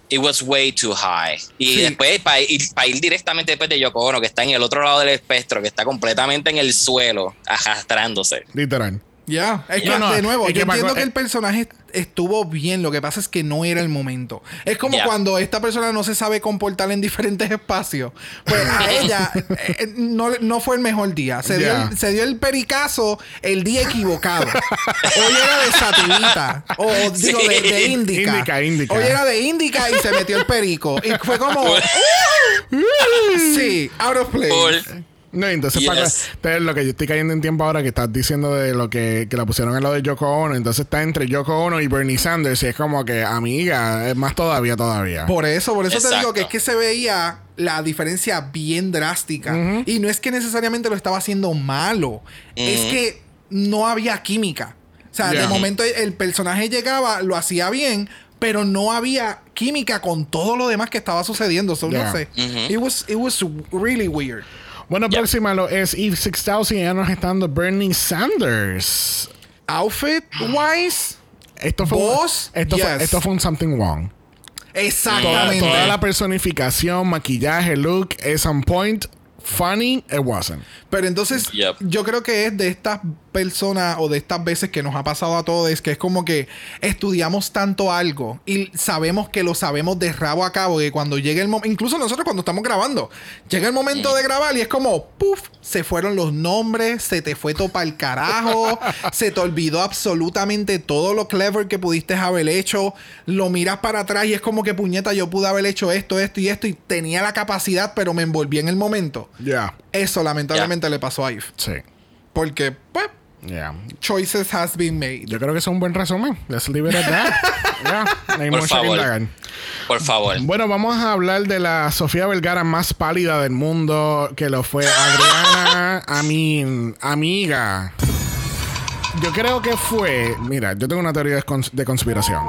it was way too high. Y Sí. después, para ir, pa' ir directamente después de Yoko Ono, que está en el otro lado del espectro, que está completamente en el suelo, arrastrándose. Literal. Ya, es que No, de nuevo, es yo que entiendo que eh, el personaje estuvo bien, lo que pasa es que no era el momento. Es como cuando esta persona no se sabe comportar en diferentes espacios. Pues a ella eh, no, no fue el mejor día. Se, dio el, se dio el pericazo el día equivocado. Hoy era de sativita. O digo, de, de Sí. indica. Hoy era de indica y se metió el perico. Y fue como... sí, out of place. Full. No, entonces, Yes. Paco, entonces, lo que yo estoy cayendo en tiempo ahora que estás diciendo de lo que, que la pusieron en lo de Yoko Ono, entonces está entre Yoko Ono y Bernie Sanders y es como que, amiga, es más todavía, todavía. Por eso, por eso te digo que es que se veía la diferencia bien drástica. Y no es que necesariamente lo estaba haciendo malo, es que no había química. O sea, de momento el- personaje llegaba, lo hacía bien, pero no había química con todo lo demás que estaba sucediendo. So, Ya. no sé. it, was, it was really weird. Bueno, próxima lo es Eve 6000 y ya nos está dando Bernie Sanders. Outfit wise, Esto fue, Voz, esto, yes. fue, esto fue un something wrong. Toda, exactamente. toda la personificación, maquillaje, look, es on point. Funny, it wasn't. Pero entonces, Yep. yo creo que es de estas personas o de estas veces que nos ha pasado a todos, que es como que estudiamos tanto algo y sabemos que lo sabemos de rabo a cabo, que cuando llegue el momento, incluso nosotros cuando estamos grabando, llega el momento de grabar y es como, puff, se fueron los nombres, se te fue todo para el carajo, se te olvidó absolutamente todo lo clever que pudiste haber hecho, lo miras para atrás y es como que puñeta, yo pude haber hecho esto, esto y esto y tenía la capacidad, pero me envolví en el momento. Ya. Eso lamentablemente le pasó a Eve. Sí. Porque, pues, Yeah. choices has been made. Yo creo que es un buen resumen. Let's leave it at that. Ya. No hay Por mucho que favor. indagar. Por favor. Bueno, vamos a hablar de la Sofía Vergara más pálida del mundo, que lo fue Adriana Amin, amiga. Yo creo que fue, mira, yo tengo una teoría de, cons- de conspiración.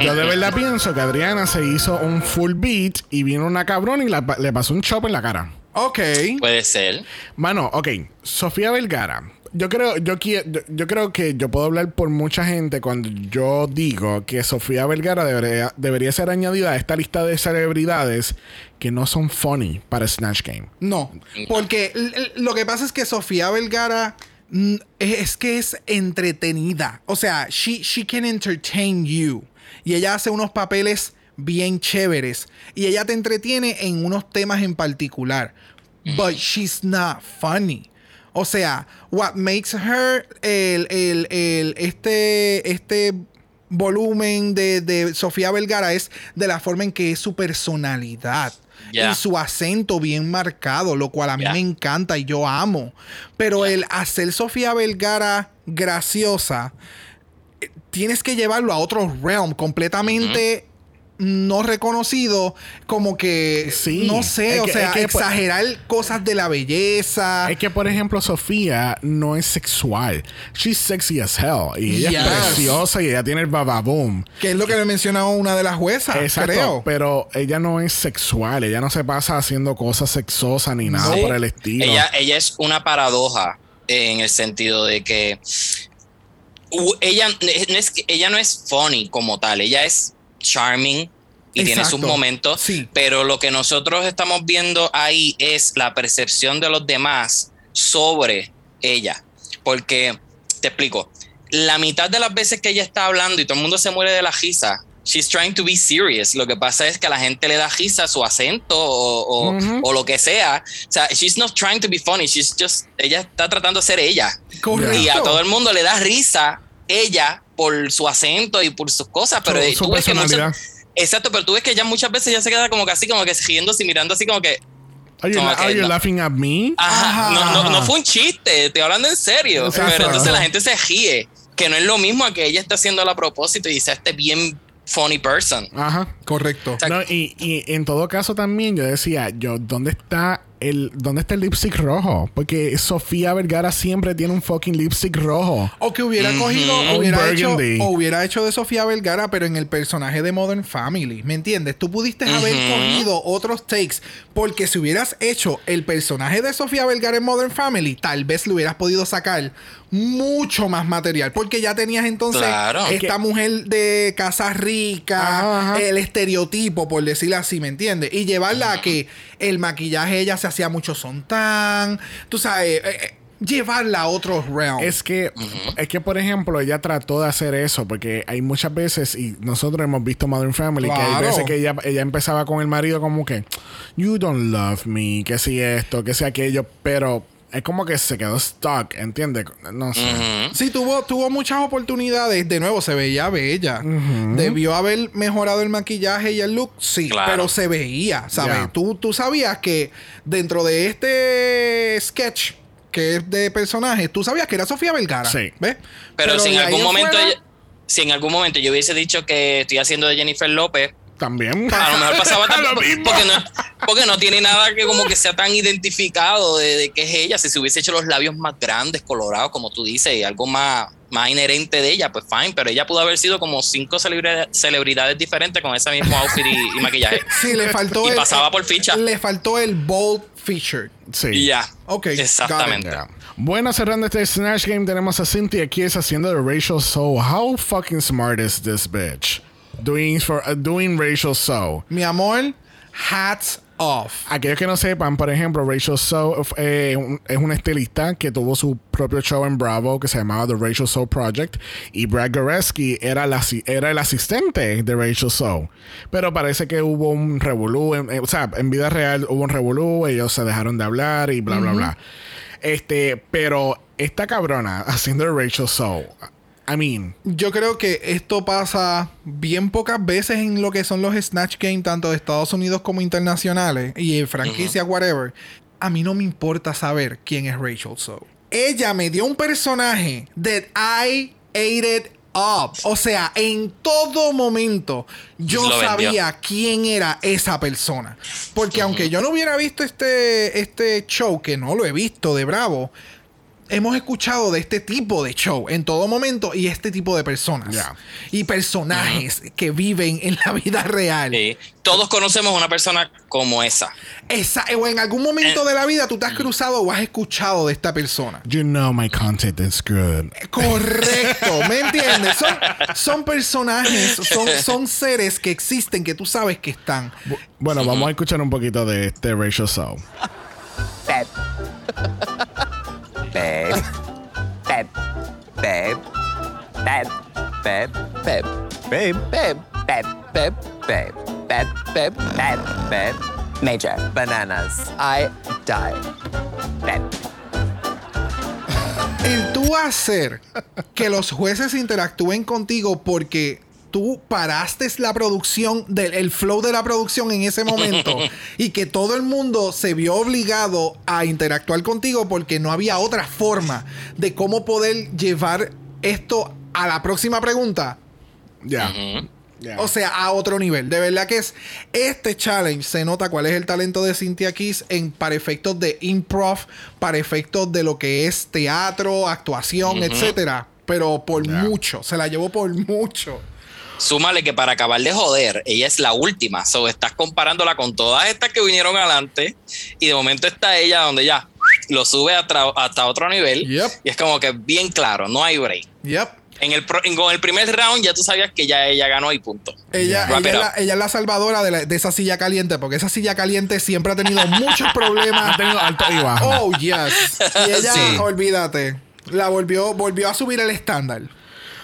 Yo de verdad pienso que Adriana se hizo un full beat y vino una cabrón y la le pasó un chop en la cara. Ok. Puede ser. Mano, ok, Sofía Vergara. Yo creo, yo, yo, yo creo que yo puedo hablar por mucha gente cuando yo digo que Sofía Vergara debería, debería ser añadida a esta lista de celebridades que no son funny para Snatch Game. No. Porque lo que pasa es que Sofía Vergara mm, es que es entretenida. O sea, she, she can entertain you. Y ella hace unos papeles bien chéveres. Y ella te entretiene en unos temas en particular. But she's not funny. O sea, what makes her el, el- el- este, este volumen de, de Sofía Vergara es de la forma en que es su personalidad. Yeah. Y su acento bien marcado, lo cual a mí Yeah. me encanta y yo amo. Pero el hacer Sofía Vergara graciosa, eh, tienes que llevarlo a otro realm completamente no reconocido, como que, Sí. no sé, Es o que- sea, es que, pues- exagerar cosas de la belleza. Es que, por ejemplo, Sofía no es sexual. She's sexy as hell. Y ella Yes. es preciosa y ella tiene el bababoom. que es lo que le mencionaba una de las juezas, Exacto. creo. Pero ella no es sexual. Ella no se pasa haciendo cosas sexosas ni nada Sí. por el estilo. Ella, ella es una paradoja en el sentido de que ella no es que ella no es funny como tal, ella es charming y tiene sus Exacto. momentos, Sí. pero lo que nosotros estamos viendo ahí es la percepción de los demás sobre ella, porque te explico, la mitad de las veces que ella está hablando y todo el mundo se muere de la risa, she's trying to be serious. Lo que pasa es que a la gente le da risa su acento o, o- o lo que sea. O sea, she's not trying to be funny, she's just, ella está tratando de ser ella. Correcto. Y a todo el mundo le da risa ella por su acento y por sus cosas, pero Su- su tú ves que personalidad. Exacto, pero tú ves que ella muchas veces ya se queda como que así, como que riéndose y mirando así como que, Are you, como la- que are you no. laughing at me? Ajá, no, no, no fue un chiste, estoy hablando en serio. Exacto. Pero entonces la gente se ríe, que no es lo mismo a que ella está haciendo a propósito y dice este bien funny person. Ajá. Correcto. sea, No, y, y en todo caso también yo decía, yo, ¿dónde está el dónde está el lipstick rojo? Porque Sofía Vergara siempre tiene un fucking lipstick rojo. O que hubiera cogido, hubiera hecho, o hubiera hecho de Sofía Vergara, pero en el personaje de Modern Family. ¿Me entiendes? Tú pudiste haber cogido otros takes, porque si hubieras hecho el personaje de Sofía Vergara en Modern Family, tal vez le hubieras podido sacar mucho más material, porque ya tenías entonces Claro. esta mujer de casa rica, Ajá, ajá. el estereotipo, por decirlo así, ¿me entiendes? Y llevarla a que el maquillaje ella se hacía mucho sontán, tú sabes, eh, eh, llevarla a otros realms. Es que, es que, por ejemplo, ella trató de hacer eso, porque hay muchas veces, y nosotros hemos visto Modern Family, que hay veces que ella, ella empezaba con el marido como que, you don't love me, que si esto, que si aquello, pero es como que se quedó stuck, ¿entiendes? No sé. Sí, tuvo, tuvo muchas oportunidades. De nuevo, se veía bella. Debió haber mejorado el maquillaje y el look, sí, Claro. pero se veía, ¿sabes? Tú, tú sabías que dentro de este sketch que es de personaje, tú sabías que era Sofía Vergara. Sí. ¿Ves? Pero, si en algún en momento fuera- ella- si en algún momento yo hubiese dicho que estoy haciendo de Jennifer López, También. a lo mejor pasaba mismo. porque no, porque no tiene nada que como que sea tan identificado de, de que es ella. Si se hubiese hecho los labios más grandes, colorados, como tú dices, y algo más, más inherente de ella, pues fine. Pero ella pudo haber sido como cinco celebridades, celebridades diferentes con ese mismo outfit y, y maquillaje. Sí, le faltó Y el- pasaba por ficha. Le faltó el bold feature. Sí. Y ya. Ok. Exactamente. Bueno, cerrando este Snatch Game, tenemos a Cynthia aquí es haciendo de Rachel So. How fucking smart is this bitch? Doing, for, uh, doing Rachel So. Mi amor, hats off. Aquellos que no sepan, por ejemplo, Rachel So eh, un- es una estilista que tuvo su propio show en Bravo que se llamaba The Rachel So Project y Brad Goreski era, la asi- era el asistente de Rachel So. Pero parece que hubo un revolú, en- eh, o sea, en vida real hubo un revolú, ellos se dejaron de hablar y bla, bla, bla. Este, pero esta cabrona haciendo Rachel So, I mean, Yo creo que esto pasa bien pocas veces en lo que son los Snatch Game, tanto de Estados Unidos como internacionales, y en franquicias, whatever. A mí no me importa saber quién es Rachel So. Ella me dio un personaje that I ate it up. O sea, en todo momento yo Lo vendió. sabía quién era esa persona. Porque aunque yo no hubiera visto este, este show, que no lo he visto de Bravo, hemos escuchado de este tipo de show en todo momento y este tipo de personas y personajes que viven en la vida real. Sí. Todos conocemos una persona como esa. Esa- o en algún momento Eh. de la vida tú te has cruzado o has escuchado de esta persona. you know my content is good. Correcto, ¿me entiendes? Son, son personajes, son, son seres que existen que tú sabes que están. Bueno, vamos a escuchar un poquito de este Rachel So. Babe. Babe. Babe. Babe. Babe. Babe. Babe. Babe, babe, babe, babe, babe, babe, babe, babe. Major. Bananas. I die. Babe. El tú hacer que los jueces interactúen contigo porque tú paraste la producción, del, el flow de la producción en ese momento y que todo el mundo se vio obligado a interactuar contigo porque no había otra forma de cómo poder llevar esto a la próxima pregunta. Ya. O sea, a otro nivel. De verdad que es este challenge. Se nota cuál es el talento de Cynthia Kiss en, para efectos de improv, para efectos de lo que es teatro, actuación, etcétera. Pero por mucho. Se la llevó por mucho. Súmale que para acabar de joder, ella es la última. So, estás comparándola con todas estas que vinieron adelante. Y de momento está ella donde ya lo sube hasta, hasta otro nivel. Yep. Y es como que bien claro, no hay break. Yep. En el, pro- en- con el primer round ya tú sabías que ya ella ganó y punto. Ella, es la, up. ella es la salvadora de, la- de esa silla caliente, porque esa silla caliente siempre ha tenido muchos problemas. Ha tenido alto y bajo. Oh, yes. Y ella, Sí. olvídate, la volvió, volvió a subir el estándar.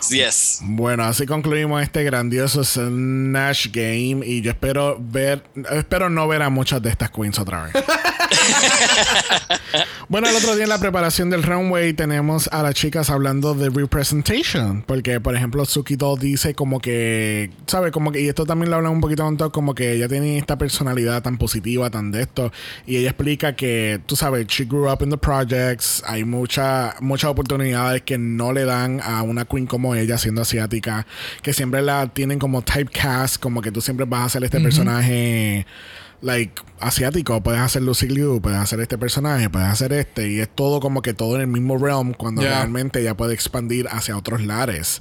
Yes. Bueno, así concluimos este grandioso Snatch Game y yo espero ver, espero no ver a muchas de estas queens otra vez. bueno, el otro día en la preparación del runway tenemos a las chicas hablando de representation, porque por ejemplo Suki Doll dice como que, ¿sabe? Como que, y esto también lo hablan un poquito Top, como que ella tiene esta personalidad tan positiva, tan de esto, y ella explica que, tú sabes, she grew up in the projects, hay mucha, muchas oportunidades que no le dan a una queen como ella siendo asiática, que siempre la tienen como typecast, como que tú siempre vas a hacer este personaje like asiático, puedes hacer Lucy Liu, puedes hacer este personaje, puedes hacer este y es todo como que todo en el mismo realm cuando Yeah. realmente ya puede expandir hacia otros lares.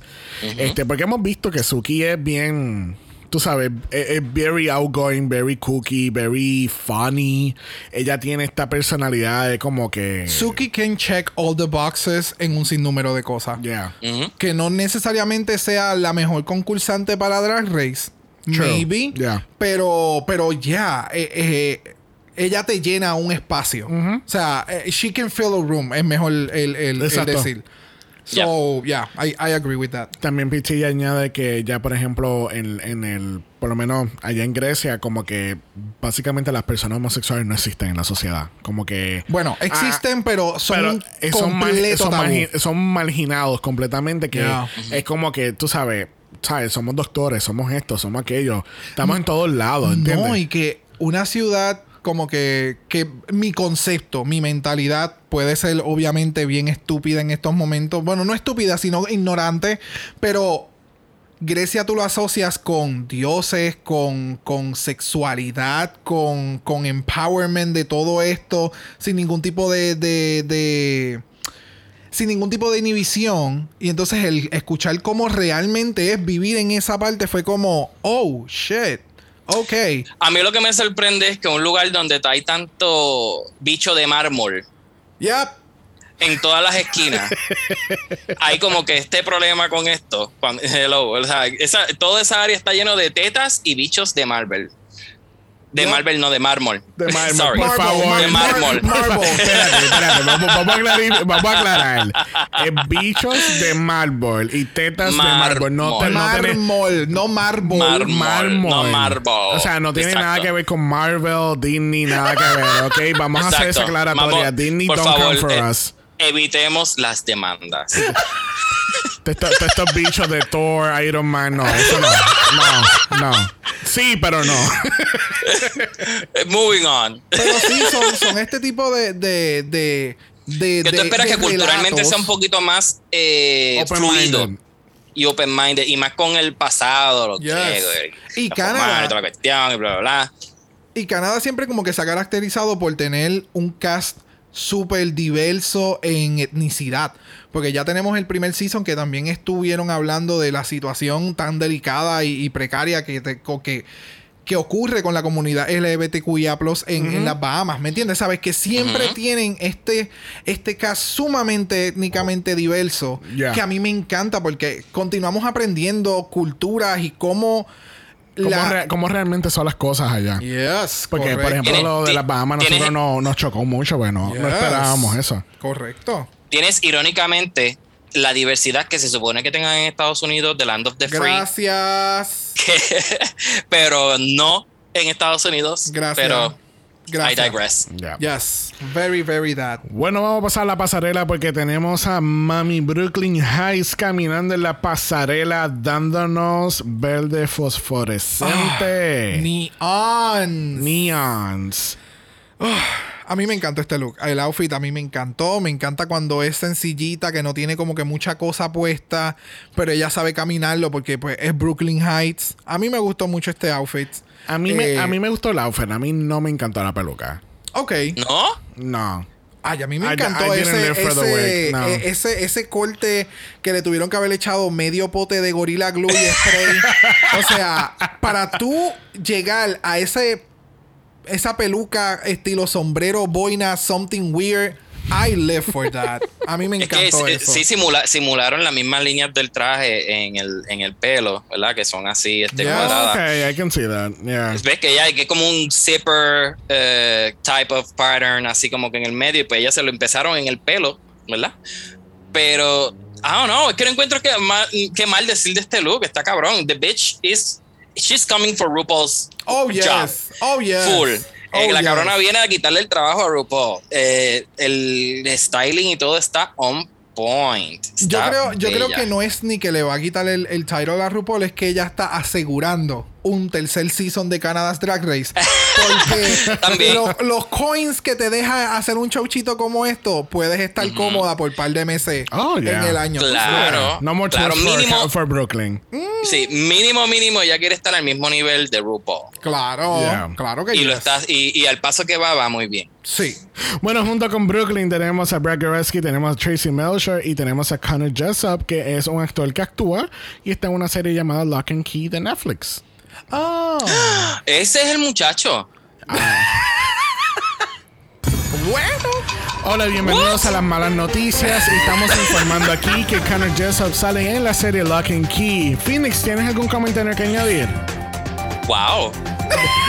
Este, porque hemos visto que Suki es bien Tú sabes, es, es very outgoing, very cookie, very funny. Ella tiene esta personalidad de como que. Suki can check all the boxes en un sinnúmero de cosas. Yeah. Ujú. Que no necesariamente sea la mejor concursante para Drag Race. True. Maybe. Yeah. Pero, pero ya, eh, eh, ella te llena un espacio. O sea, eh, she can fill a room, es mejor el, el- el Exacto. decir. So, yeah, I, I agree with that. También Pichi añade que ya, por ejemplo, en, en el, por lo menos allá en Grecia, como que básicamente las personas homosexuales no existen en la sociedad. Como que... Bueno, existen, pero son pero son, mar- completo son son marginados completamente que Yeah. es como que tú sabes sabes somos doctores somos esto somos aquello estamos en todos lados ¿entiendes? No, y que una ciudad como que, que mi concepto, mi mentalidad puede ser obviamente bien estúpida en estos momentos. Bueno, no estúpida, sino ignorante, pero Grecia tú lo asocias con dioses, con, con sexualidad, con, con empowerment de todo esto, sin ningún tipo de, de, de- sin ningún tipo de inhibición. Y entonces el escuchar cómo realmente es vivir en esa parte fue como, oh, shit. Ok. A mí lo que me sorprende es que un lugar donde hay tanto bicho de mármol Yep. en todas las esquinas, hay como que este problema con esto. Cuando, hello, o sea, esa- toda esa área está lleno de tetas y bichos de Marvel. De. Marvel, no de mármol. De mármol, Sorry. por favor. De mármol. Marble. espérate, espérate. Vamos, vamos a aclarar. Vamos a aclarar. Eh, bichos de mármol y tetas de mármol. No, te- Mármol, no mármol. Mármol. mármol. no mármol. O sea, no tiene Exacto. nada que ver con Marvel, Disney, nada que ver. Ok, vamos a hacer esa aclaratoria. Disney por don't favor, come for eh, us. Evitemos las demandas. Te- te- Estos bichos de Thor, Iron Man, no, eso no. No, no. Sí, pero no. Eh, Moving on. Pero sí, son, son este tipo de. de, de de, Que tú de- esperas de que culturalmente relatos. sea un poquito más eh, fluido y open-minded y más con el pasado, los Yes. griegos, Y Canadá. la cuestión y bla, bla, bla. Y Canadá siempre como que se ha caracterizado por tener un cast súper diverso en etnicidad. Porque ya tenemos el primer season que también estuvieron hablando de la situación tan delicada y, y precaria que, te- que, que ocurre con la comunidad LGBTQIA en, en las Bahamas. ¿Me entiendes? Sabes que siempre tienen este, este cast sumamente étnicamente diverso. Yeah. Que a mí me encanta porque continuamos aprendiendo culturas y cómo... ¿Cómo, la- re- cómo realmente son las cosas allá? Yes, Porque, por ejemplo, lo de las Bahamas nosotros no, nos chocó mucho, bueno, no esperábamos eso. Correcto. Tienes irónicamente la diversidad que se supone que tengan en Estados Unidos, The Land of the Free, Gracias. que- pero no en Estados Unidos. Gracias. Pero I digress. Yes. Very, very that. Bueno, vamos a pasar a la pasarela porque tenemos a Mami Brooklyn Heights caminando en la pasarela dándonos verde fosforescente. Neon. Neons. A mí me encantó este look. El outfit a mí me encantó. Me encanta cuando es sencillita, que no tiene como que mucha cosa puesta, pero ella sabe caminarlo porque pues es Brooklyn Heights. A mí me gustó mucho este outfit. A mí, me, Eh, a mí me gustó el outfit. A mí no me encantó la peluca. Ok. ¿No? No. Ay, a mí me encantó I ese, the ese, no. eh, ese, ese corte que le tuvieron que haber echado medio pote de Gorilla Glue y spray. o sea, para tú llegar a ese esa peluca estilo sombrero, boina, something weird, I live for that. A mí me Es que encantó sí- eso. sí simula- simularon las mismas líneas del traje en el, en el pelo, ¿verdad? Que son así, este, Yeah. cuadradas. Okay, I can see that. Yeah. Ves que ya hay que como un zipper eh, type of pattern, así como que en el medio, y pues ya se lo empezaron en el pelo, ¿verdad? Pero, I don't know, es que no encuentro que mal, qué mal decir de este look, está cabrón. The bitch is, she's coming for RuPaul's Oh, job. yes. Oh, yes. Full. Oh, Eh, la yes. cabrona viene a quitarle el trabajo a RuPaul. Eh, el styling y todo está on point. Yo creo, yo creo que no es ni que le va a quitar el, el title a RuPaul, es que ella está asegurando un tercer season de Canada's Drag Race. Porque También. los coins que te deja hacer un showchito como esto, puedes estar cómoda por par de meses Oh, yeah. en el año. Claro. No more claro, for, mínimo, for Brooklyn. sí, mínimo, mínimo, ya quiere estar al mismo nivel de RuPaul. Claro, Yeah. claro que Y lo yes. está, y, y al paso que va, va muy bien. Sí. Bueno, junto con Brooklyn tenemos a Brad Goreski, tenemos a Tracy Melcher y tenemos a Connor Jessup, que es un actor que actúa y está en una serie llamada Lock and Key de Netflix. Ah. Ese es el muchacho. Hola, bienvenidos a las malas noticias. Estamos informando aquí que Connor Jessup sale en la serie Lock and Key. Phoenix, ¿tienes algún comentario que añadir? Wow.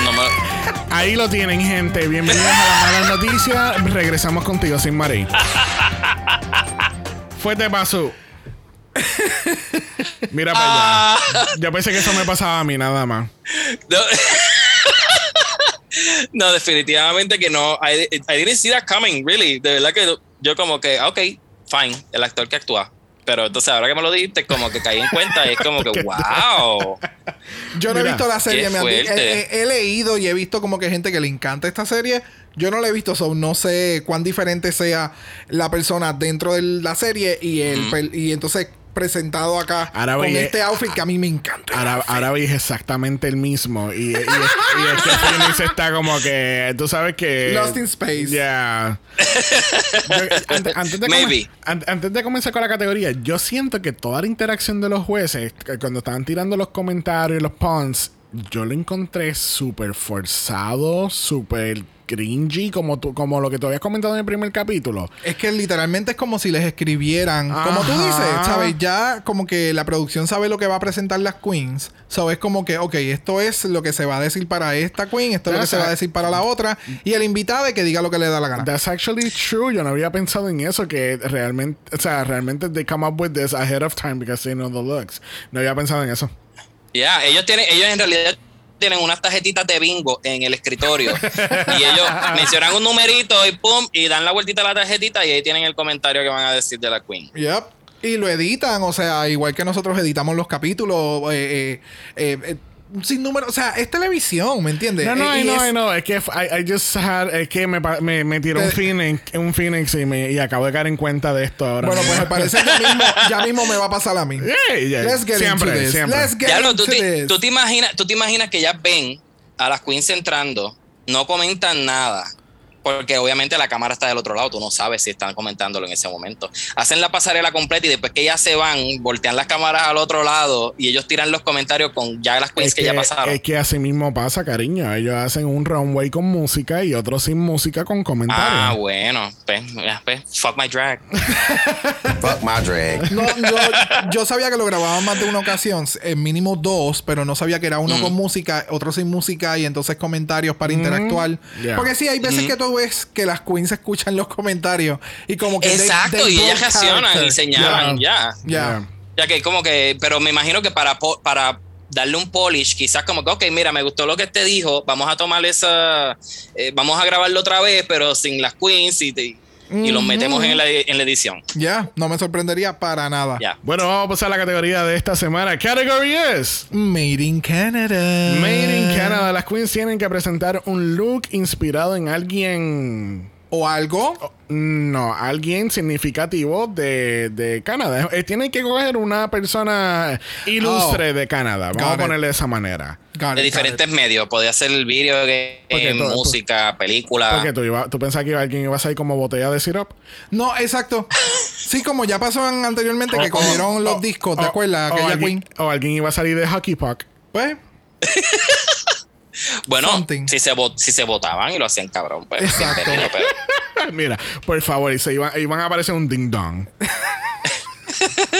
No me- Ahí lo tienen, gente. Bienvenidos a las malas noticias. Regresamos contigo sin Marí. Fuerte paso. Mira para allá. Yo pensé que eso me pasaba a mí nada más. No. No, definitivamente que no. I, I didn't see that coming, really. De verdad que yo como que, ok, fine, el actor que actúa. Pero entonces ahora que me lo dijiste, como que caí en cuenta y es como que, wow. Yo no he visto la serie, me he, he- he leído y he visto como que gente que le encanta esta serie. Yo no la he visto, so no sé cuán diferente sea la persona dentro de la serie y el y entonces presentado acá Ahora con este outfit que a mí me encanta. Ahora, ahora veis exactamente el mismo. Y, y, y es que Phoenix está como que. Tú sabes que. Lost in space. Yeah. Yo- antes, antes antes de comenzar con la categoría, yo siento que toda la interacción de los jueces, que cuando estaban tirando los comentarios y los puns, yo lo encontré súper forzado, súper cringy, como, tú, como lo que tú habías comentado en el primer capítulo. Es que literalmente es como si les escribieran, como tú dices, ¿sabes? Ya como que la producción sabe lo que va a presentar las queens. So es como que, ok, esto es lo que se va a decir para esta queen, esto es lo que se va a decir para la otra. Y el invitado es que diga lo que le da la gana. That's actually true. Yo no había pensado en eso, que realmente, o sea, realmente they come up with this ahead of time because they know the looks. No había pensado en eso. Ya, ellos tienen, ellos en realidad tienen unas tarjetitas de bingo en el escritorio. y ellos mencionan un numerito y pum, y dan la vueltita a la tarjetita y ahí tienen el comentario que van a decir de la Queen. Yep. Y lo editan, o sea, igual que nosotros editamos los capítulos, eh, eh, eh, eh, sin número, o sea, es televisión, ¿me entiendes? No, no, Eh, I y know, es- know. Es que I, I just had, es que me, me, me tiró un Phoenix, un Phoenix y, me, y acabo de caer en cuenta de esto ahora. Bueno, pues me parece que ya mismo, ya mismo me va a pasar a mí. Yeah, yeah. Let's get Siempre, into this. siempre. Let's get Ya into tú, te, tú te imaginas, tú te imaginas que ellas ven a las queens entrando, no comentan nada, porque obviamente la cámara está del otro lado, tú no sabes si están comentándolo en ese momento. Hacen la pasarela completa y después que ellas se van, voltean las cámaras al otro lado y ellos tiran los comentarios con ya las queens es que, ya pasaron. es que así mismo pasa, cariño. Ellos hacen un runway con música y otro sin música con comentarios. ah, bueno, pues, ya, pues, fuck my drag. Fuck my drag. No, yo, yo sabía que lo grababan más de una ocasión, en mínimo dos, pero no sabía que era uno Mm. con música, otro sin música y entonces comentarios para interactuar. Yeah. Porque sí, hay veces que tú es que las queens escuchan los comentarios y como que Exacto, they y ellas reaccionan y señalan, ya. Ya. Ya que como que, pero me imagino que para, para darle un polish, quizás como que, ok, mira, me gustó lo que te dijo, vamos a tomar esa, eh, vamos a grabarlo otra vez, pero sin las queens y, te- y los metemos en la, en la edición. Ya, no me sorprendería para nada. Ya. Bueno, vamos a pasar a la categoría de esta semana. Category es Made in Canada. Made in Canada. Las queens tienen que presentar un look inspirado en alguien. O algo. No, alguien significativo de, de Canadá. Eh, tienen que coger una persona ilustre Oh. de Canadá. Vamos a it. ponerle de esa manera. Got De it, diferentes medios, podía ser el video, game, Porque todo- música, película. Porque tú, iba- tú pensabas que alguien iba a salir como botella de syrup. No, exacto. Sí, como ya pasó an- anteriormente que O- cogieron o- los o- discos, ¿te o- acuerdas? o Aquella alguien, queen. o alguien iba a salir de hockey puck. Pues, bueno, something. si se, si se votaban y lo hacían cabrón, pues. Exacto. bienvenido, pero- Mira, por favor, y se iban, iban a aparecer un ding dong.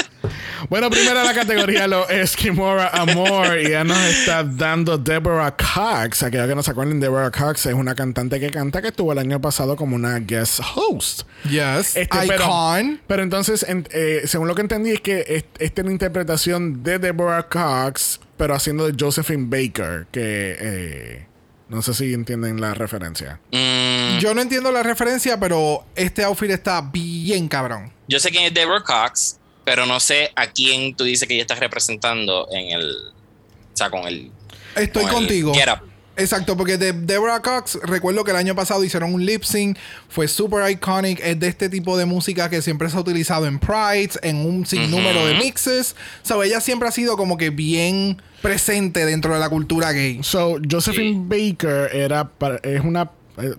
bueno, primero la categoría lo es Kimora Amor y ella nos está dando Deborah Cox. Aquellos que no se acuerden, Deborah Cox es una cantante que canta que estuvo el año pasado como una guest host. yes. Este, Icon. pero entonces, en- eh, según lo que entendí, es que es- esta es la interpretación de Deborah Cox, pero haciendo de Josephine Baker, que eh, no sé si entienden la referencia. Mm, Yo no entiendo la referencia, pero este outfit está bien cabrón. yo sé quién es Deborah Cox, pero no sé a quién tú dices que ella está representando en el. O sea, con el. Estoy con el contigo. Get Up. Exacto, porque de Deborah Cox, recuerdo que el año pasado hicieron un lip sync, fue super iconic, es de este tipo de música que siempre se ha utilizado en Prides, en un sinnúmero de mixes. So, ella siempre ha sido como que bien presente dentro de la cultura gay. So, Josephine Baker era es una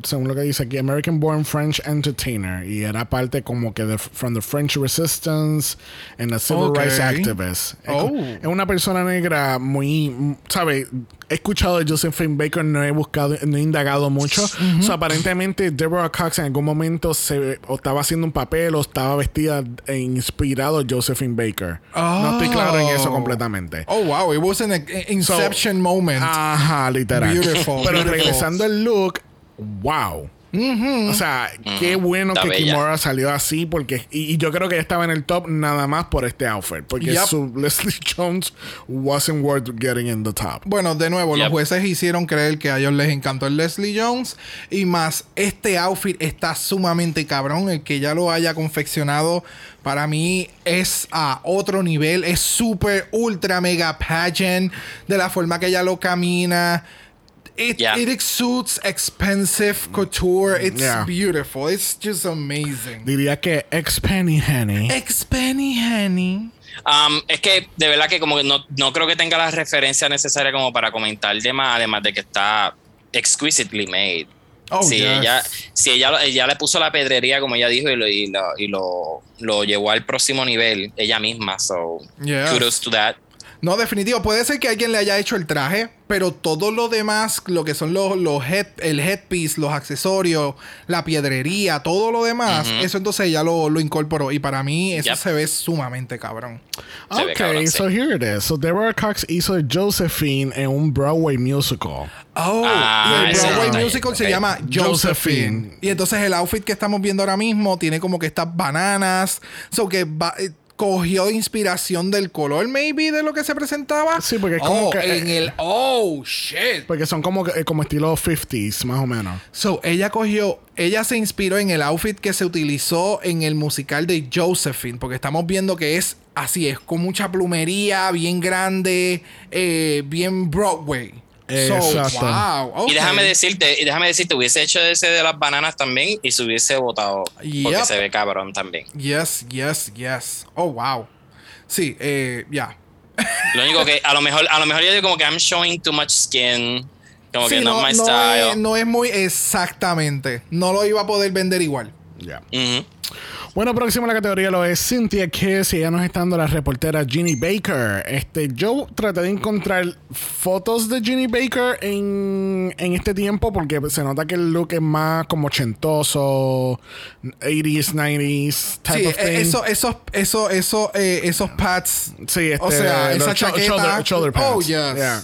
según lo que dice aquí American born French entertainer y era parte como que de from the French Resistance and a civil Ok. rights activist. Oh. Es una persona negra muy, mm, ¿sabes? He escuchado de Josephine Baker, no he buscado, no he indagado mucho. So, aparentemente Deborah Cox en algún momento se o estaba haciendo un papel o estaba vestida e inspirado Josephine Baker. No estoy claro en eso Oh. completamente. Oh, wow, it was an inception moment. Ajá, literal. Beautiful, Pero beautiful. regresando al look, wow. O sea, qué bueno Está que bella. Kimora salió así porque y, y yo creo que ella estaba en el top nada más por este outfit porque Yep. su Leslie Jones wasn't worth getting in the top. Bueno, de nuevo, los jueces hicieron creer que a ellos les encantó el Leslie Jones. Y más, este outfit está sumamente cabrón. El que ya lo haya confeccionado, para mí es a otro nivel. Es súper, ultra, mega pageant. De la forma que ella lo camina. It, Yeah. it exudes expensive couture. It's Yeah. beautiful. It's just amazing. Diría que ex Penny Henny. Ex Penny Henny. Um, es que de verdad que como que no, no creo que tenga la referencia necesaria como para comentar de más, además de que está exquisitely made. Oh, si yes. ella, si ella, ella le puso la pedrería, como ella dijo, y lo, y lo, y lo, lo llevó al próximo nivel, ella misma. So, Yes. kudos to that. No, definitivo. Puede ser que alguien le haya hecho el traje, pero todo lo demás, lo que son los, los head, el headpiece, los accesorios, la piedrería, todo lo demás, eso entonces ya lo, lo incorporó. Y para mí eso Yep. se ve sumamente cabrón. Se Ok, cabrón, sí. so here it is. So Deborah Cox hizo Josephine en un Broadway musical. Oh, Ah, y el ese Broadway Musical se llama Josephine. Josephine. Y entonces el outfit que estamos viendo ahora mismo tiene como que estas bananas. So que va- eh, cogió inspiración del color, maybe, de lo que se presentaba. Sí, porque es como Oh, que- En el. Oh, shit. Porque son como, que- como estilo 50s, más o menos. So, ella cogió, ella se inspiró en el outfit que se utilizó en el musical de Josephine, porque estamos viendo que es así, es con mucha plumería, bien grande, eh, bien Broadway. So, wow. Y déjame decirte, y déjame decirte, hubiese hecho ese de las bananas también y se hubiese votado. Yep. Porque se ve cabrón también. Yes, yes, yes. Oh, wow. Sí, eh, ya. Lo único que a lo mejor, a lo mejor yo digo como que I'm showing too much skin. Como Sí, que no, no, my no style. es, no es muy exactamente. No lo iba a poder vender igual. Ya. Bueno, próximo a la categoría lo es Cynthia Kiss y ella nos está dando la reportera Ginny Baker. Este, yo traté de encontrar fotos de Ginny Baker en, en este tiempo porque se nota que el look es más como ochentoso, 80s, 90s type Sí, of thing. eh, eso, esos, eso, eso, eh, esos pads. Sí, este, o sea, los esa sho- chaqueta. Shoulder, shoulder pads. Oh, yes. Yeah.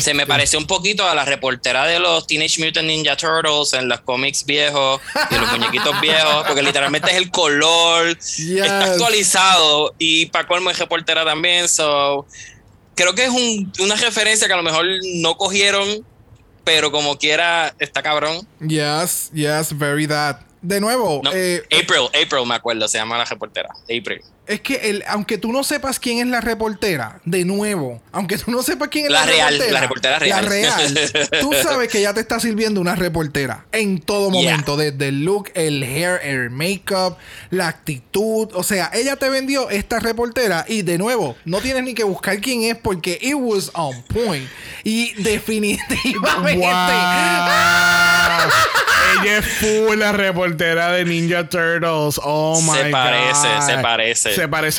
Se me pareció un poquito a la reportera de los Teenage Mutant Ninja Turtles en los cómics viejos y los muñequitos viejos, porque literalmente es el color, está actualizado y para colmo es reportera también, so creo que es un- una referencia que a lo mejor no cogieron, pero como quiera está cabrón. Yes, yes, very that. De nuevo, No, eh, April, April me acuerdo, se llama la reportera, April. Es que el, aunque tú no sepas quién es la reportera, de nuevo, aunque tú no sepas quién es la, La real, reportera, la reportera real. la real, tú sabes que ya te está sirviendo una reportera en todo Yeah. momento, desde el look, el hair, el makeup, la actitud, o sea, ella te vendió esta reportera y de nuevo, no tienes ni que buscar quién es porque it was on point y definitivamente Wow. Ella es full la reportera de Ninja Turtles. Oh my Se parece, God. se parece. Se parece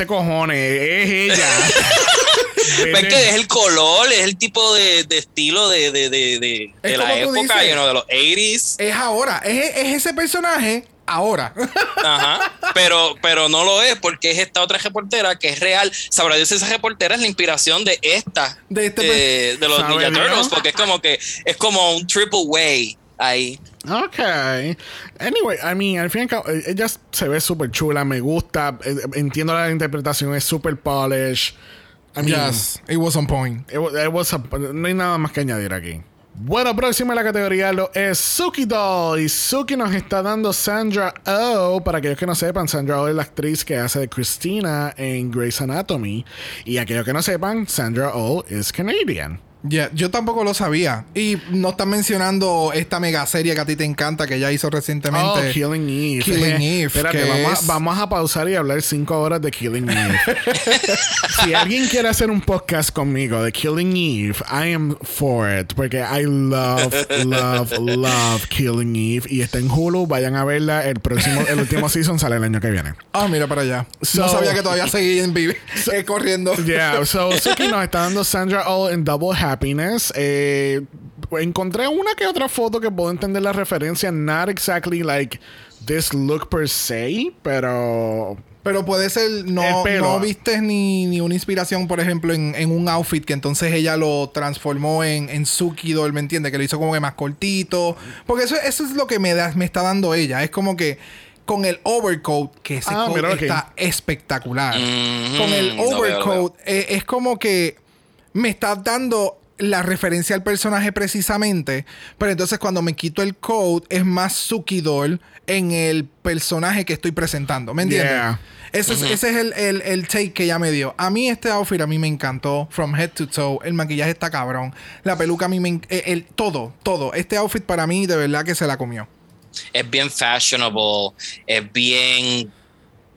cojones. Es ella. Ves que es el color, es el tipo de, de estilo de, de, de, de- Es de la época, dices. you know, de los 80s. es ahora, es, es ese personaje ahora. Ajá. Pero, pero no lo es porque es esta otra reportera que es real. Sabrá Dios esa reportera es la inspiración de esta. De este eh, de los ¿Sabe Ninja? Turtles. Porque es como que es como un triple way ahí. Ok. Anyway, I mean, al fin y al cabo, eh, ella se ve súper chula, me gusta. eh, Entiendo la interpretación, es súper polished. I mean, yes, it was on point. it wa- it was a- no hay nada más que añadir aquí. Bueno, próxima en la categoría lo es Suki Doll. Y Suki nos está dando Sandra Oh. Para aquellos que no sepan, Sandra Oh es la actriz que hace de Christina en Grey's Anatomy. Y aquellos que no sepan, Sandra Oh es Canadian. Ya, yo tampoco lo sabía. Y no están mencionando esta mega serie que a ti te encanta, que ya hizo recientemente. Oh, Killing Eve. Killing Eve, Espérate, que vamos, es- a, vamos a pausar y hablar cinco horas de Killing Eve. si alguien quiere hacer un podcast conmigo de Killing Eve, I am for it. Porque I love, love, love Killing Eve. Y está en Hulu. Vayan a verla. El próximo, el último season sale el año que viene. Ah, mira para allá. So- no sabía que todavía seguía en vive, eh, corriendo. Yeah, so Suki nos está dando Sandra All en Double Happiness. Eh, encontré una que otra foto que puedo entender la referencia. Not exactly like this look per se, pero Pero puede ser, no, no viste ni, ni una inspiración, por ejemplo, en, en un outfit que entonces ella lo transformó en, en Suki Doll, ¿me entiendes? Que lo hizo como que más cortito. Porque eso, eso es lo que me, da, me está dando ella. Es como que con el overcoat, que ese Ah, coat mira, ok. está espectacular. Mhm, Con el veo, overcoat eh, es como que me está dando la referencia al personaje precisamente, pero entonces cuando me quito el coat es más Suki Doll en el personaje que estoy presentando, ¿me entiendes? Yeah. Ese, es, ese es el, el- el take que ella me dio. A mí este outfit a mí me encantó, from head to toe. El maquillaje está cabrón. La peluca a mí me... eh, el, todo, todo. Este outfit para mí de verdad que se la comió. Es bien fashionable, es bien.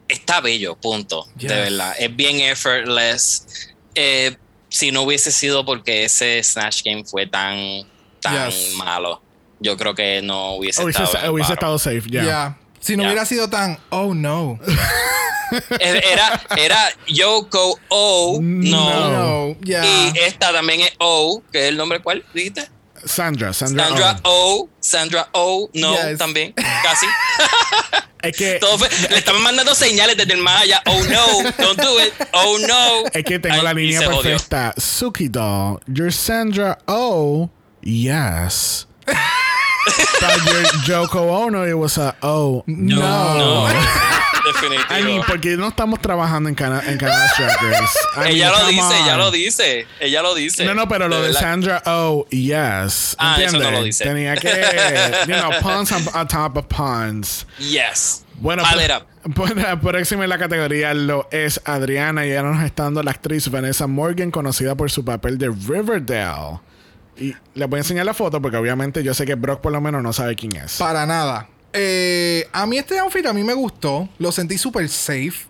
Está bello, punto. Yes. De verdad. Es bien effortless. Eh, si no hubiese sido porque ese Snatch Game fue tan, tan Yes. malo, yo creo que no hubiese, hubiese, estado. hubiese estado safe, ya. Si no hubiera sido tan... Oh, no. Era, era Yoko O, no. No. Y esta también es O, que es el nombre cuál dijiste? Sandra, Sandra. Sandra Oh. O, Sandra O, no, Yes. también, casi. Es que, Todo fue- le estaban mandando señales desde el más allá. Oh no, don't do it. Oh no. es que tengo Ay, la línea perfecta. Suki doll, you're Sandra Oh, yes. But you're Joko Ono, it was a oh, no. Definitivo. mean, porque no estamos trabajando en, Cana en Canada's Drag Race. I ella mean, lo dice, ella lo dice. Ella lo dice. No, no, pero lo de. Sandra Oh, yes. Ah, eso no lo dice. Tenía que, you know, puns on, on top of puns. Yes. Bueno, pues- it up. pues la próxima en la categoría lo es Adriana y ahora nos está dando la actriz Vanessa Morgan, conocida por su papel de Riverdale. Y les voy a enseñar la foto porque obviamente yo sé que Brock por lo menos no sabe quién es. Para nada. Eh, a mí este outfit a mí me gustó. Lo sentí súper safe.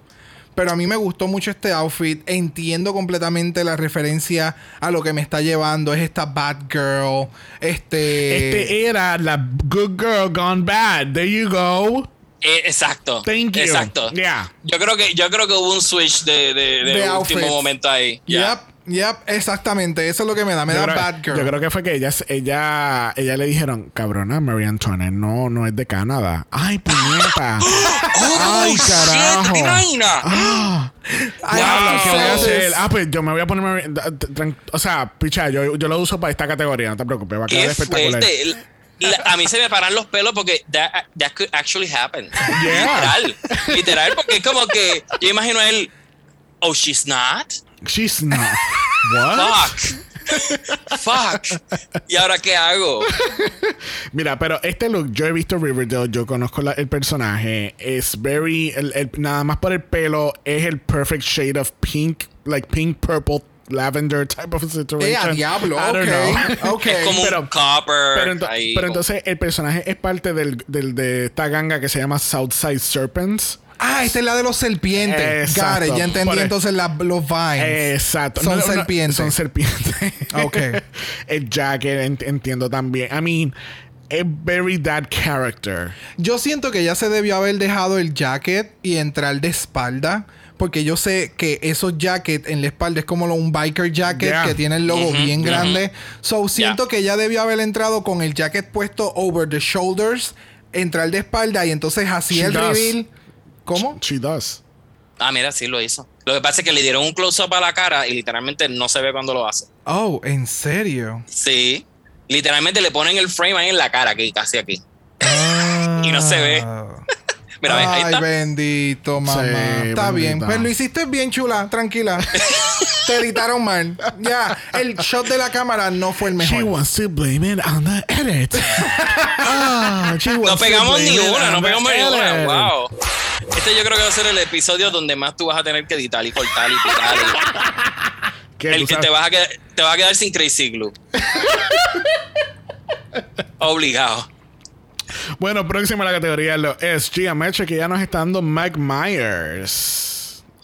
Pero a mí me gustó mucho este outfit. Entiendo completamente la referencia a lo que me está llevando. Es esta bad girl. Este. Este era la Good Girl Gone Bad. There you go. Eh, exacto. Thank you. Exacto. Yeah. Yo creo que yo creo que hubo un switch de, de, de De último outfits. momento ahí. Yeah. Yep. Yep, exactamente. Eso es lo que me da. Me Yo da creo, bad girl. yo creo que fue que ella, ella, ella le dijeron, cabrona, Marie Antoinette no, no es de Canadá. Ay, puñeta. Ay, carajo. Ah, Ay, diablo, ¿qué voy a hacer? Ah, pues yo me voy a poner. O sea, picha, yo, yo lo uso para esta categoría, no te preocupes, va a quedar ¡Qué espectacular. fuerte! La- a mí se me paran los pelos porque that, that could actually happen. Yeah. Literal. Literal, porque es como que yo imagino a él, oh, she's not. She's not. What? Fuck. Fuck. ¿Y ahora qué hago? Mira, pero este look, yo he visto Riverdale, yo conozco la- el personaje. Es very. el- el- nada más por el pelo, es el perfect shade of pink, like pink, purple, lavender type of situation. Eh, a diablo, I don't ok, know. ok. Es como Pero- un copper. Pero, ento- ahí, pero entonces el personaje es parte del, del- de esta ganga que se llama Southside Serpents. Ah, esta es la de los serpientes. Exacto. Got it, Ya entendí Por el- entonces la- los vines. Exacto. Son No, no, serpientes. son serpientes. Ok. el jacket ent- entiendo también. I mean, es very that character. Yo siento que ya se debió haber dejado el jacket y entrar de espalda. Porque yo sé que esos jackets en la espalda es como lo- un biker jacket Yeah. que tiene el logo bien grande. So siento Yeah. que ya debió haber entrado con el jacket puesto over the shoulders, entrar de espalda y entonces así She el does. reveal. ¿Cómo? She does. Ah, mira, sí lo hizo. Lo que pasa es que le dieron un close-up a la cara y literalmente no se ve cuando lo hace. Oh, ¿en serio? Sí. Literalmente le ponen el frame ahí en la cara, aquí, casi aquí. Y no se ve. Mira, ahí Ay, está. bendito, mamá. Sí, Está bien. Pues lo hiciste bien, chula. Tranquila. Te editaron mal. Ya, el shot de la cámara no fue el She mejor. wants to blame it on the edit. ah, she No to pegamos blame ni una, no pegamos ni una. Wow. Este yo creo que va a ser el episodio donde más tú vas a tener que editar y cortar y picar. y- ¿Qué, el que sabes? te vas, a quedar, te vas a quedar sin Crazy Glue. Obligado. Bueno, próxima a la categoría lo es Geometric, que ya nos está dando Mike Myers.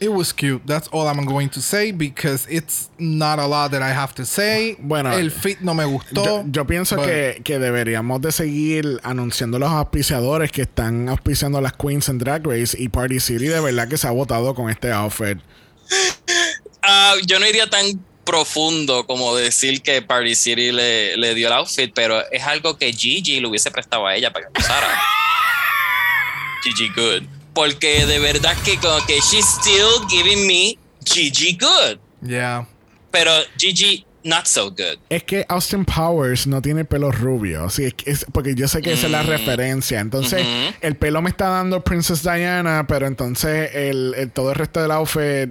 It was cute. That's all I'm going to say because it's not a lot that I have to say. Bueno, el fit no me gustó. Yo, yo pienso but- que, que deberíamos de seguir anunciando los auspiciadores que están auspiciando las Queens en Drag Race y Party City de verdad que se ha votado con este outfit. Ah, yo no iría tan profundo como decir que Party City le, le dio el outfit, pero es algo que Gigi le hubiese prestado a ella para que usara. Gigi Good. Porque de verdad que como que she's still giving me Gigi Good. Yeah. Pero Gigi not so good. Es que Austin Powers no tiene pelo rubio, sí, es, que es- porque yo sé que esa es la referencia. Entonces, Ujú. el pelo me está dando Princess Diana, pero entonces el, el- todo el resto del outfit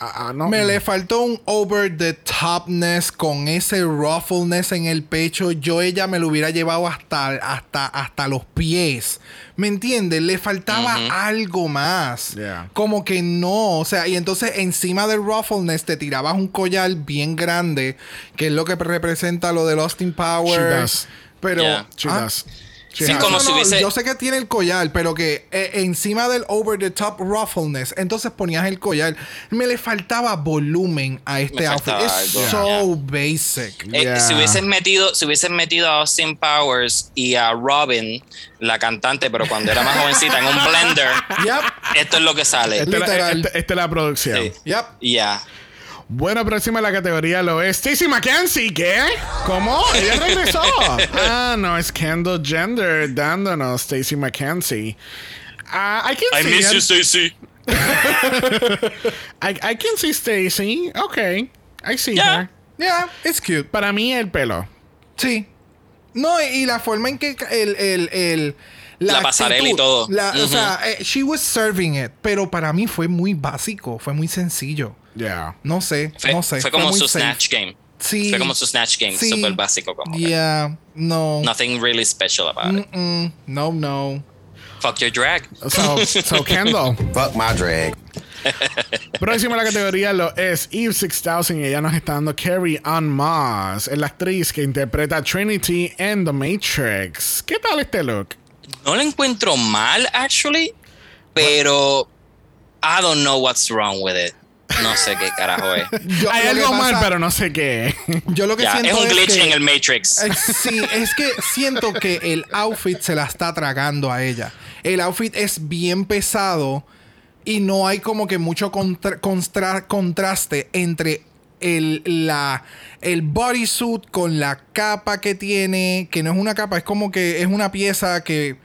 ah, ah, no. Me le faltó un over the topness con ese ruffleness en el pecho. Yo ella me lo hubiera llevado hasta, hasta, hasta los pies. ¿Me entiendes? Le faltaba algo más. Yeah. Como que no. O sea, y entonces encima del ruffleness te tirabas un collar bien grande, que es lo que representa lo del Austin Powers. She does. Pero. Yeah. She ah, does. Sí, has. como no, si hubiese- Yo sé que tiene el collar, pero que eh, encima del over the top ruffleness, entonces ponías el collar. Me le faltaba volumen a este outfit. Es so basic. Eh, Yeah. si hubiesen metido, si hubiesen metido a Austin Powers y a Robin, la cantante, pero cuando era más jovencita en un blender, Yep. esto es lo que sale. Esta es la- Literal. esta- esta es la producción. Sí. Yep. Ya. Bueno, próxima a la categoría lo es Stacy McKenzie. ¿Qué? ¿Cómo? Ella regresó. ah, no, es Kendall Gender dándonos Stacy McKenzie. Ah, I can I see miss it. you, Stacy. I, I can see Stacy. Okay. I see Yeah. her. Yeah, it's cute. Para mí, el pelo. Sí. No, y, la forma en que el. el, el La pasarela y todo. la- O sea, eh, she was serving it. Pero para mí fue muy básico. Fue muy sencillo. Yeah. No sé. Fue, no sé. fue como su safe. Snatch Game. Sí. Fue como su Snatch Game, Sí. súper básico como que. Yeah. No. Nothing really special about it. Mm, no, no. Fuck your drag. So, so Kendall. Fuck my drag. Próxima la categoría lo es Eve 6000 y ella nos está dando Carrie Ann Moss, es la actriz que interpreta a Trinity en The Matrix. ¿Qué tal este look? No lo encuentro mal, actually, pero I don't know what's wrong with it. No sé qué carajo es. Yo- Hay lo que algo mal, pero no sé qué. Yo lo que Ya, siento es un glitch que- en el Matrix. Eh, Sí, es que siento que el outfit se la está tragando a ella. El outfit es bien pesado y no hay como que mucho contra- contraste entre el, la, el bodysuit con la capa que tiene, que no es una capa, es como que es una pieza que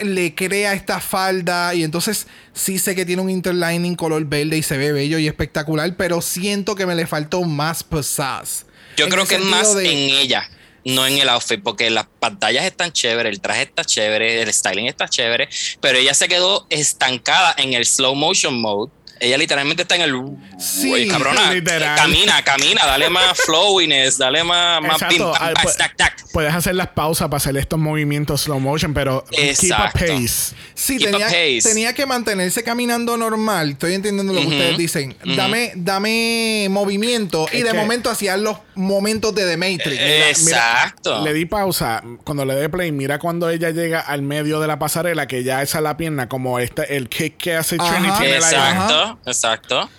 le crea esta falda y entonces sí sé que tiene un interlining color verde y se ve bello y espectacular, pero siento que me le faltó más pizzazz. Yo En creo que es más de- en ella, no en el outfit, porque las pantallas están chéveres, el traje está chévere, el styling está chévere, pero ella se quedó estancada en el slow motion mode. Ella literalmente está en el. Sí, cabrona. literal. Camina, camina, dale más flowiness, dale más, más Exacto, pim, pam, tac, tac. Puedes hacer las pausas para hacer estos movimientos slow motion, pero Exacto. keep a pace. Sí, Keep a tenía, pace. tenía que mantenerse caminando normal. Estoy entendiendo lo que ustedes dicen. Dame, dame movimiento. y de que- momento hacían los momentos de The Matrix. Exacto. Le di pausa. Cuando le dé play, mira cuando ella llega al medio de la pasarela, que ya esa la pierna, como este, el kick que hace. Trinity en el aire. Exacto, exacto.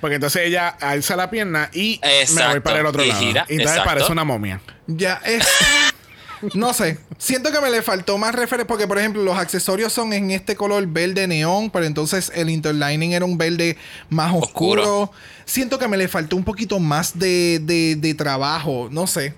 Porque entonces ella alza la pierna y me voy Exacto. para el otro Y lado. gira, y entonces exacto. parece una momia. Ya es. No sé. Siento que me le faltó más referencia. Porque, por ejemplo, los accesorios son en este color verde neón. Pero entonces el interlining era un verde más oscuro. Oscuro. Siento que me le faltó un poquito más de, de, de trabajo. No sé.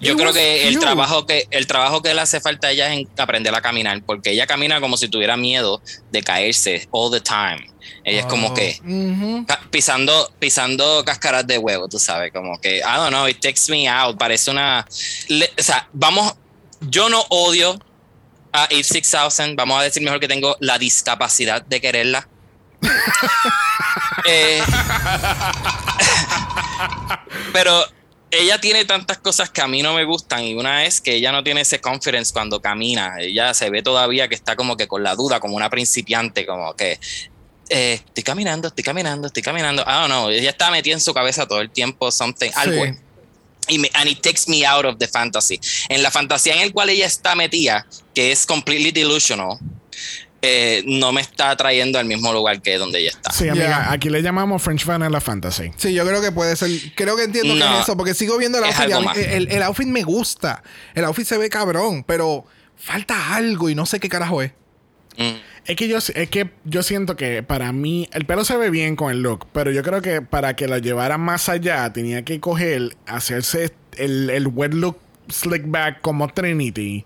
Yo It creo que el trabajo que el trabajo que le hace falta a ella es en aprender a caminar, porque ella camina como si tuviera miedo de caerse all the time. Ella es como que Ujú. ca- pisando pisando cáscaras de huevo, tú sabes, como que I don't know, it takes me out, parece una le- o sea, vamos yo no odio a Eve 6000, vamos a decir mejor que tengo la discapacidad de quererla. Eh, pero ella tiene tantas cosas que a mí no me gustan y una es que ella no tiene ese confidence cuando camina. Ella se ve todavía que está como que con la duda, como una principiante, como que eh, estoy caminando, estoy caminando, estoy caminando. I don't know. Ella está metida en su cabeza todo el tiempo something, algo. Sí. Y me, and it takes me out of the fantasy. En la fantasía en el cual ella está metida, que es completely delusional, eh, no me está trayendo al mismo lugar que donde ella está. Sí, amiga, Yeah. aquí le llamamos French Vanilla Fantasy. Sí, yo creo que puede ser. Creo que entiendo que es eso, porque sigo viendo el outfit. y el, el outfit me gusta. El outfit se ve cabrón, pero falta algo y no sé qué carajo es. Mm. Es que yo es que yo siento que para mí el pelo se ve bien con el look, pero yo creo que para que lo llevara más allá tenía que coger, hacerse el, el wet look slick back como Trinity.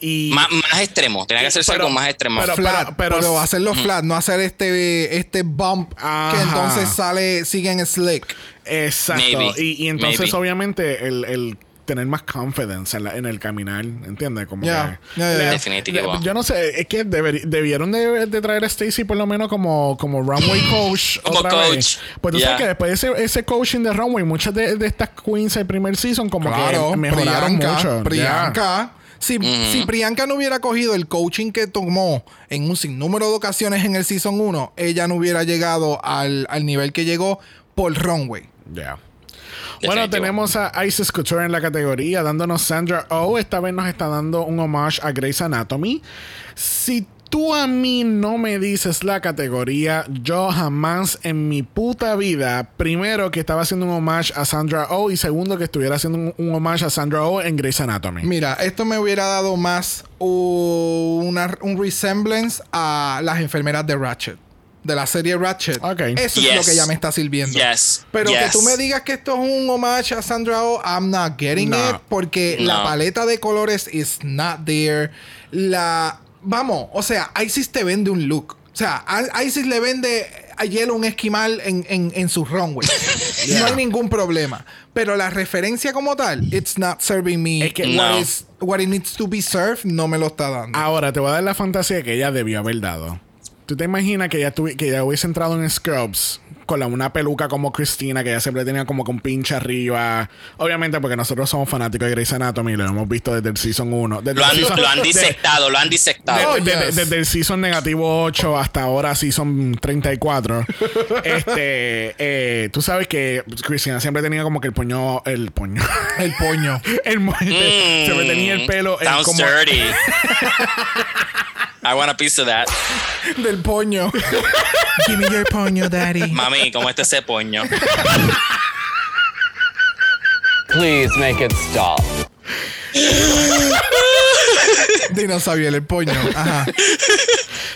Y Más, más extremo, tenía que hacerse Pero- algo más extremo. pero- flat, pero, hacerlo flat, no hacer este, este bump Ajá. que entonces sale, sigue en slick. Exacto. Maybe. Y, y entonces, Maybe. obviamente, el, el tener más confidence en, la- en el caminar, ¿entiendes? Como Ya, que- ya, ya. Definitivo. Yo no sé, es que deber- debieron de, de traer a Stacy por lo menos como, como runway coach. Como otra coach. Vez. Pues tú sabes que después de ese, ese coaching de runway, muchas de, de estas queens del primer season como Claro, que mejoraron Priyanka, mucho. Priyanka. Si, si Priyanka no hubiera cogido el coaching que tomó en un sinnúmero de ocasiones en el Season 1, ella no hubiera llegado al, al nivel que llegó por runway. Ya. Ya. Bueno, tenemos a Isis Couture en la categoría, dándonos Sandra Oh. Esta vez nos está dando un homage a Grey's Anatomy. Si tú a mí no me dices la categoría, yo jamás en mi puta vida, primero que estaba haciendo un homage a Sandra Oh y segundo que estuviera haciendo un, un homage a Sandra Oh en Grey's Anatomy. Mira, esto me hubiera dado más una, un resemblance a las enfermeras de Ratchet. De la serie Ratchet. Ok. Eso es lo que ella me está sirviendo. Yes. Pero que tú me digas que esto es un homage a Sandra Oh, I'm not getting No. it. Porque la paleta de colores is not there. La. Vamos, o sea, Isis te vende un look. O sea, a- Isis le vende a Hielo un esquimal en, en, en su runway. No hay ningún problema. Pero la referencia como tal, it's not serving me Es que- what, No. is- what it needs to be served, no me lo está dando. Ahora te voy a dar la fantasía que ella debió haber dado. ¿Tú te imaginas que ella, tuvi- que ella hubiese entrado en Scrubs con la- una peluca como Cristina, que ella siempre tenía como con pinche arriba? Obviamente porque nosotros somos fanáticos de Grey's Anatomy y lo hemos visto desde el Season 1. Desde Lo el han, season- lo han de- disectado, lo han disectado. de- de- yes. Desde el season negativo 8 hasta ahora season 34. este, eh, tú sabes que Cristina siempre tenía como que el puño, el puño, El poño. el siempre tenía el pelo el Mm. Sounds como- dirty. I want a piece of that. Del poño. Give me your poño, daddy. Mami, ¿cómo está ese poño? Please make it stop. Dinosaurio, el poño. Ajá.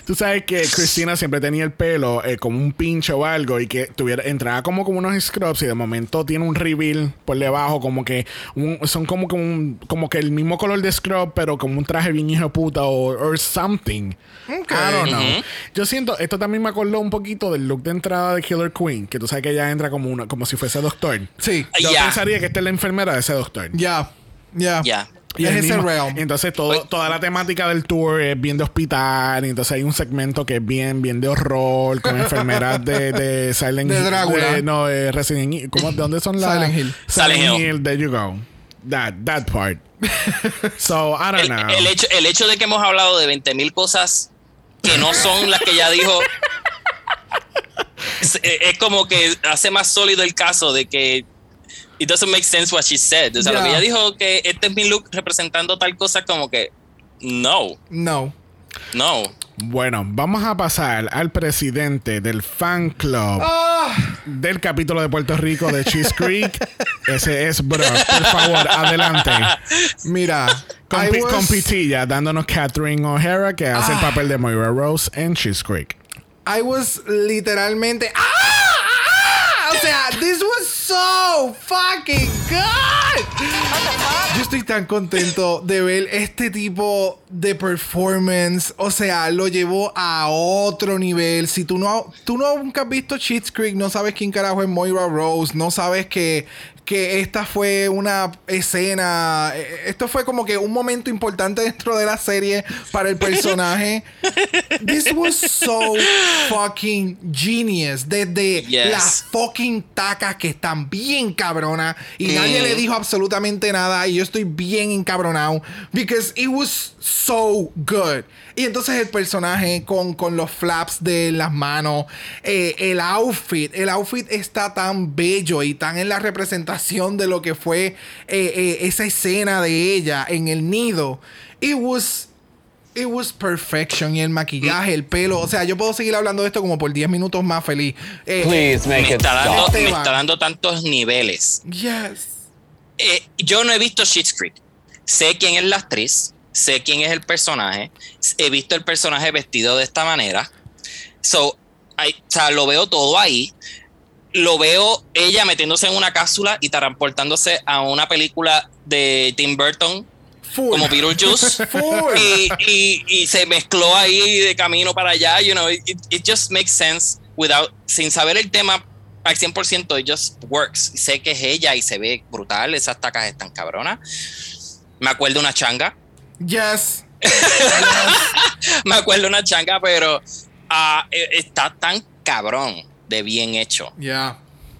Tú sabes que Cristina siempre tenía el pelo eh, como un pinche o algo y que tuviera entraba como como unos scrubs y de momento tiene un reveal por debajo como que un- son como que un, como que el mismo color de scrub pero como un traje bien hijo de puta o or something. I don't know. Yo siento esto también me acordó un poquito del look de entrada de Killer Queen, que tú sabes que ella entra como una como si fuese doctor. Sí. Yo Ya. pensaría que esta es la enfermera de ese doctor. Ya. Ya. Ya. Y Es ese realm. Entonces todo, toda la temática del tour es bien de hospital. Y entonces hay un segmento que es bien, bien de horror con enfermeras de, de Silent De Hill. Drácula. de- no, de Resident Evil. ¿Cómo- ¿De dónde son las? Silent Hill. Silent, Silent Hill. Hill. There you go. That, that part. so, I don't El, know. el hecho, el hecho de que hemos hablado de 20 mil cosas que no son las que ella dijo es, es como que hace más sólido el caso de que it doesn't make sense what she said. O sea, lo Ya. que ella dijo que este es mi look representando tal cosa como que no, No. no. Bueno, vamos a pasar al presidente del fan club Ah. del capítulo de Puerto Rico de Cheese Creek. Ese es Bro. Por favor, adelante. Mira. Con, I pi- was- con pitilla, dándonos Catherine O'Hara, que hace el Ah. papel de Moira Rose en Cheese Creek. I was literalmente. ¡Ah! O sea, this was so fucking good. Yo estoy tan contento de ver este tipo de performance. O sea, lo llevó a otro nivel. Si tú no, tú no nunca has visto Cheats Creek, no sabes quién carajo es Moira Rose, no sabes que, que esta fue una escena. eh, Esto fue como que un momento importante dentro de la serie para el personaje. This was so fucking genius. Desde Yes. las fucking tacas que están bien cabronas y Mm. nadie le dijo absolutamente nada y yo estoy bien encabronado because it was so good. Y entonces el personaje con, con los flaps de las manos, eh, el outfit, el outfit está tan bello y tan en la representación de lo que fue eh, eh, esa escena de ella en el nido. It was It was perfection. Y el maquillaje, el pelo. O sea, yo puedo seguir hablando de esto como por 10 minutos más feliz. Eh, Please make Me it está, dando, me está dando tantos niveles. Yes. Eh, yo no he visto Schitt's Creek. Sé quién es la actriz, sé quién es el personaje, he visto el personaje vestido de esta manera. So, I- o sea, lo veo todo ahí. Lo veo ella metiéndose en una cápsula y transportándose a una película de Tim Burton Full. como Beetlejuice. Y, y- y se mezcló ahí de camino para allá, you know, it, it just makes sense without, sin saber el tema al 100%, it just works. Sé que es ella y se ve brutal, esas tacas están cabronas. Me acuerdo una changa, Yes. me acuerdo una changa, pero ah, eh, está tan cabrón de bien hecho. Ya.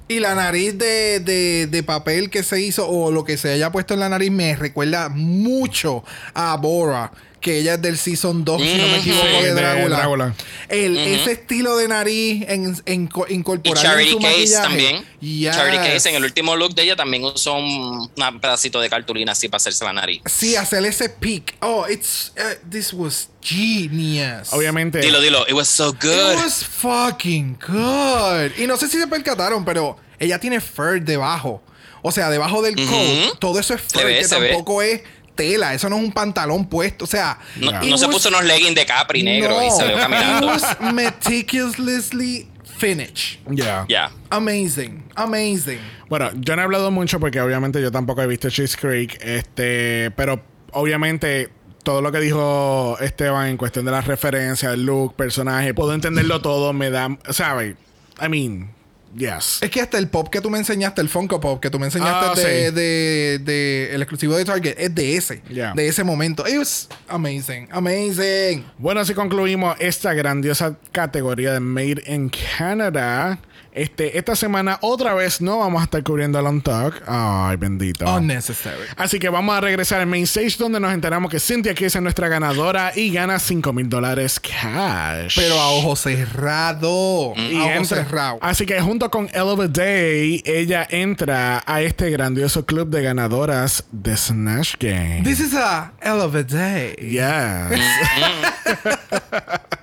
Y la nariz de, de, de papel que se hizo o lo que se haya puesto en la nariz me recuerda mucho a Bora. Que ella es del Season 2, si no me equivoco, Sí, de de Drácula. El, Ese estilo de nariz en, en, co- Y incorporado en Charity su Case maquillaje. también. Yes. Charity Case en el último look de ella también usó un, un pedacito de cartulina así para hacerse la nariz. Sí, hacer ese peak. Oh, it's... uh, this was genius. Obviamente. Dilo, dilo, it was so good. It was fucking good. Y no sé si se percataron, pero ella tiene fur debajo. O sea, debajo del coat. Todo eso es fur, que ve. tampoco es tela. Eso no es un pantalón puesto. O sea, No, no se puso unos leggings de Capri negro y no, salió It caminando. was meticulously finished. Yeah. Ya. Amazing. Amazing. Bueno, yo no he hablado mucho porque obviamente yo tampoco he visto Cheese Creek. Este, pero obviamente todo lo que dijo Esteban en cuestión de las referencias, el look, personaje, puedo entenderlo todo. Me da, ¿sabes? I mean, yes. Es que hasta el pop que tú me enseñaste, el Funko Pop que tú me enseñaste Ah, de, sí. de- de- el exclusivo de Target, es de ese. Yeah. De ese momento. It was amazing. Amazing. Bueno, así concluimos esta grandiosa categoría de Made in Canada. Este, esta semana otra vez no vamos a estar cubriendo el On Talk. Ay, bendito. Unnecessary. Así que vamos a regresar al main stage donde nos enteramos que Cynthia Kiss es nuestra ganadora y gana 5 mil dólares cash. Pero a ojo cerrado. Y a ojo entra- cerrado. Así que junto con Elevate Day, ella entra a este grandioso club de ganadoras de Snatch Game. This is a hell of a day. Yes.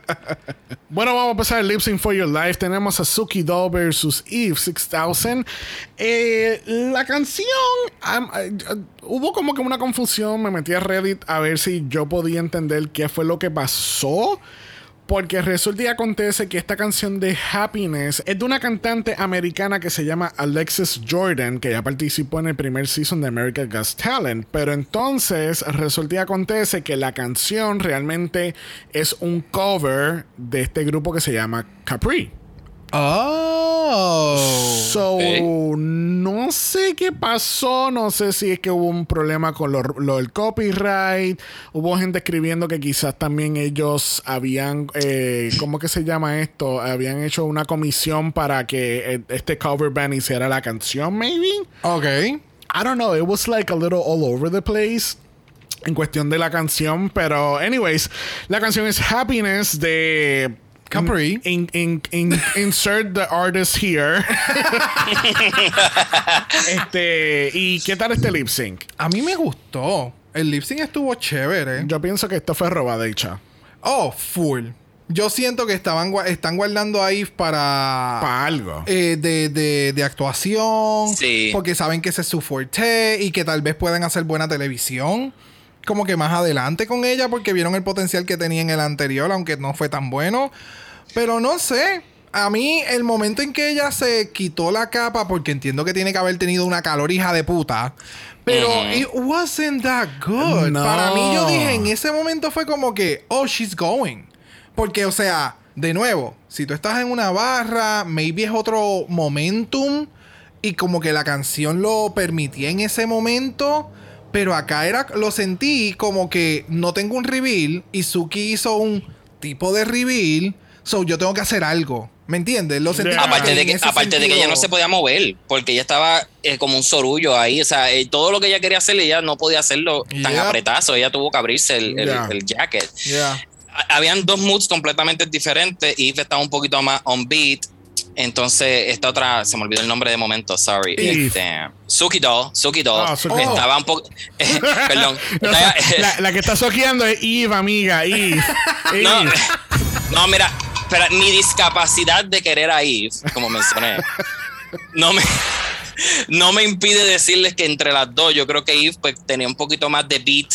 bueno, vamos a pasar el Lip for Your Life. Tenemos a Suki Doll versus Eve 6000. Eh, la canción. eh, hubo como que una confusión. Me metí a Reddit a ver si yo podía entender qué fue lo que pasó. Porque resulta y acontece que esta canción de Happiness es de una cantante americana que se llama Alexis Jordan, que ya participó en el primer season de America's Got Talent. Pero entonces resulta y acontece que la canción realmente es un cover de este grupo que se llama Capri. Oh. So, no sé qué pasó, no sé si es que hubo un problema con lo, lo del copyright, hubo gente escribiendo que quizás también ellos habían, eh, ¿cómo que se llama esto? Habían hecho una comisión para que eh, este cover band hiciera la canción, maybe. Ok. I don't know, it was like a little all over the place en cuestión de la canción, pero anyways, la canción es Happiness de Capri. In- in- in- insert the artist here. este, ¿y qué tal este lip sync? A mí me gustó. El lip sync estuvo chévere. Yo pienso que esto fue robada hecha. Oh, full. Yo siento que estaban están guardando ahí para. Para algo. eh, de, de- de actuación. Sí. Porque saben que ese es su fuerte y que tal vez puedan hacer buena televisión. Como que más adelante con ella porque vieron el potencial que tenía en el anterior, aunque no fue tan bueno. Pero no sé. A mí, el momento en que ella se quitó la capa, porque entiendo que tiene que haber tenido una calor hija de puta. Pero it wasn't that good. No. Para mí, yo dije, en ese momento fue como que, oh, she's going. Porque, o sea, de nuevo, si tú estás en una barra, maybe es otro momentum y como que la canción lo permitía en ese momento. Pero acá era, lo sentí como que no tengo un reveal y Suki hizo un tipo de reveal. So yo tengo que hacer algo. ¿Me entiendes? Lo sentí Yeah. Aparte, de que, aparte de que ella no se podía mover, porque ella estaba eh, como un sorullo ahí. O sea, eh, todo lo que ella quería hacer, ella no podía hacerlo tan apretazo. Ella tuvo que abrirse el, el- Yeah. el jacket. Habían dos moods completamente diferentes. Eve estaba un poquito más on beat. Entonces, esta otra, se me olvidó el nombre de momento, sorry. Este, Suki Doll, Suki Doll. Ah, Suki estaba un poco. perdón. No, Estaba- la, la que está soqueando es Eve, amiga. Eve. No, Eve. no, mira, pero mi discapacidad de querer a Eve, como mencioné, no me, no me impide decirles que entre las dos, yo creo que Eve pues, tenía un poquito más de beat,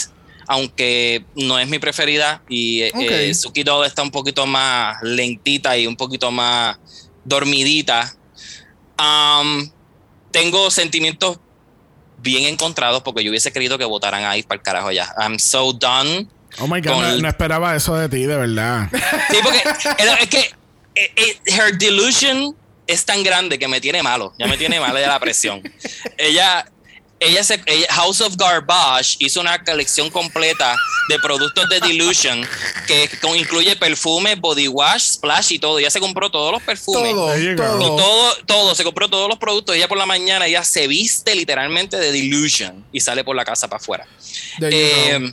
aunque no es mi preferida, y eh, Suki Doll está un poquito más lentita y un poquito más dormidita. Tengo sentimientos bien encontrados porque yo hubiese querido que votaran a Eve para el carajo ya. I'm so done. Oh my God, no, el- no esperaba eso de ti, de verdad. Sí, porque es que eh, eh, her delusion es tan grande que me tiene malo. Ya me tiene mala de la presión. Ella, ella, se, ella- House of Garbage hizo una colección completa de productos de delusion que con- incluye perfume, body wash, splash y todo. Ella se compró todos los perfumes. Todo. Y todo. todo, se compró todos los productos. Ella por la mañana, ella se viste literalmente de delusion y sale por la casa para afuera. Eh,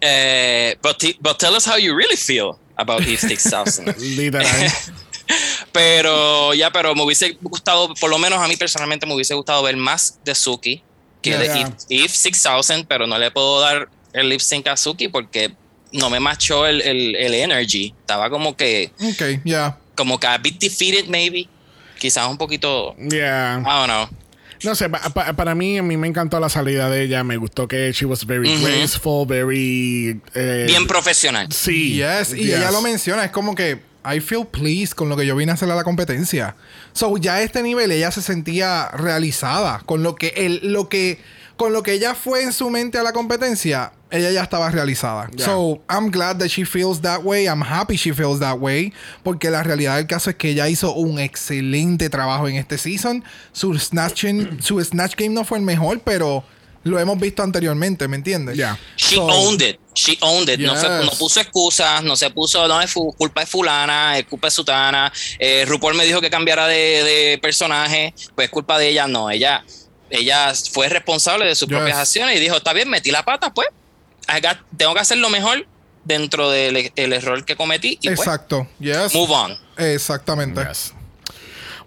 eh, but, tell us how you really feel about Eve 6000. Literal. pero ya, pero me hubiese gustado, por lo menos a mí personalmente me hubiese gustado ver más de Suki que de Yeah. Eve, Eve 6000, pero no le puedo dar el lip sync a Suki porque no me machó el, el, el energy. Estaba como que, Ok, ya. como que a bit defeated maybe. Quizás un poquito, Yeah. I don't know. No sé, pa- pa- para mí, a mí me encantó la salida de ella. Me gustó que she was very graceful, very. eh, Bien profesional. Sí. Yes, y yes. ella lo menciona, es como que I feel pleased con lo que yo vine a hacer a la competencia. So, ya a este nivel ella se sentía realizada con lo que el, lo que con lo que ella fue en su mente a la competencia, ella ya estaba realizada. Yeah. So, I'm glad that she feels that way. I'm happy she feels that way, porque la realidad del caso es que ella hizo un excelente trabajo en este season. Su snatching, su snatch game no fue el mejor, pero lo hemos visto anteriormente, ¿me entiendes? Yeah. She So- owned it. She owned it. No, se- Yes. no puso excusas, no se puso, no es fu- culpa de fulana, es culpa de sutana. Eh, RuPaul me dijo que cambiara de, de personaje, pues es culpa de ella. No, ella, ella fue responsable de sus Yes. propias acciones y dijo, está bien, metí la pata, pues. Got- tengo que hacer lo mejor dentro del el error que cometí y pues, Exacto. Yes. move on. Exactamente. Yes.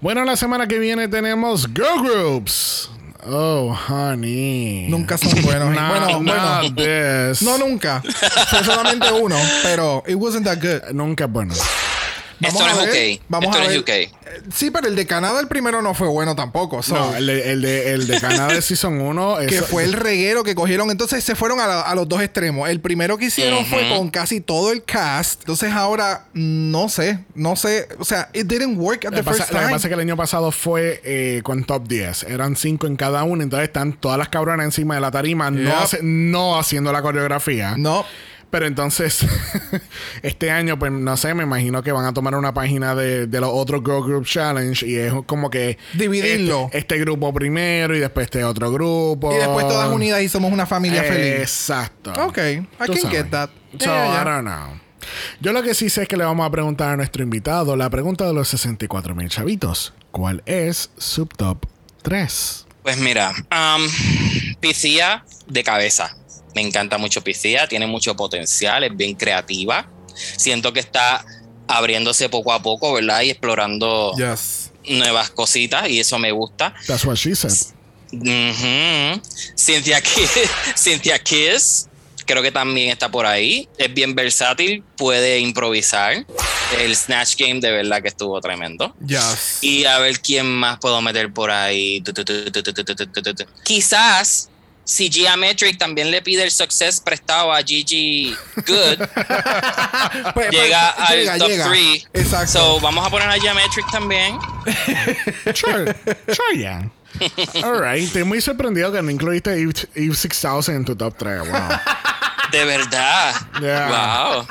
Bueno, la semana que viene tenemos Girl Groups. Oh, honey. Nunca son buenos. No, bueno, not bueno. this. No, nunca. Fue solamente uno, pero it wasn't that good. Nunca es bueno. Vamos Esto no a es ver, UK. Vamos Esto a no ver. es UK. Sí, pero el de Canadá, el primero no fue bueno tampoco. so- No, el de, el de, el de Canadá de Season 1. que fue el reguero que cogieron. Entonces se fueron a, la- a los dos extremos. El primero que hicieron fue con casi todo el cast. Entonces ahora no sé, no sé. O sea, it didn't work at Lo the pasa, first lo que time. pasa es que el año pasado fue eh, con top 10. Eran 5 en cada uno. Entonces están todas las cabronas encima de la tarima, no, hace- no haciendo la coreografía. No. Pero entonces, este año, pues no sé, me imagino que van a tomar una página de, de los otros Girl Group Challenge y es como que. Dividirlo. Este, este grupo primero y después este otro grupo. Y después todas unidas y somos una familia feliz. Exacto. Ok, I Tú can sabes. get that. So, Yeah, yeah. I don't know. Yo lo que sí sé es que le vamos a preguntar a nuestro invitado la pregunta de los 64 mil chavitos. ¿Cuál es su top 3? Pues mira, um, Piscía de cabeza. Me encanta mucho Piscía, tiene mucho potencial, es bien creativa. Siento que está abriéndose poco a poco, ¿verdad? Y explorando nuevas cositas y eso me gusta. That's what she said. Mm -hmm. Cynthia, Kiss, creo que también está por ahí. Es bien versátil, puede improvisar. El Snatch Game de verdad que estuvo tremendo. Yes. Y a ver quién más puedo meter por ahí. Quizás si Geometric también le pide el success prestado a Gigi Good, Pues, pues, llega al llega, top llega. 3. Exacto. So vamos a poner a Geometric también. Sure. sure, yeah. All right. Estoy muy sorprendido que no incluiste Eve, Eve 6000 en tu top 3. Wow. De verdad. Yeah. Wow.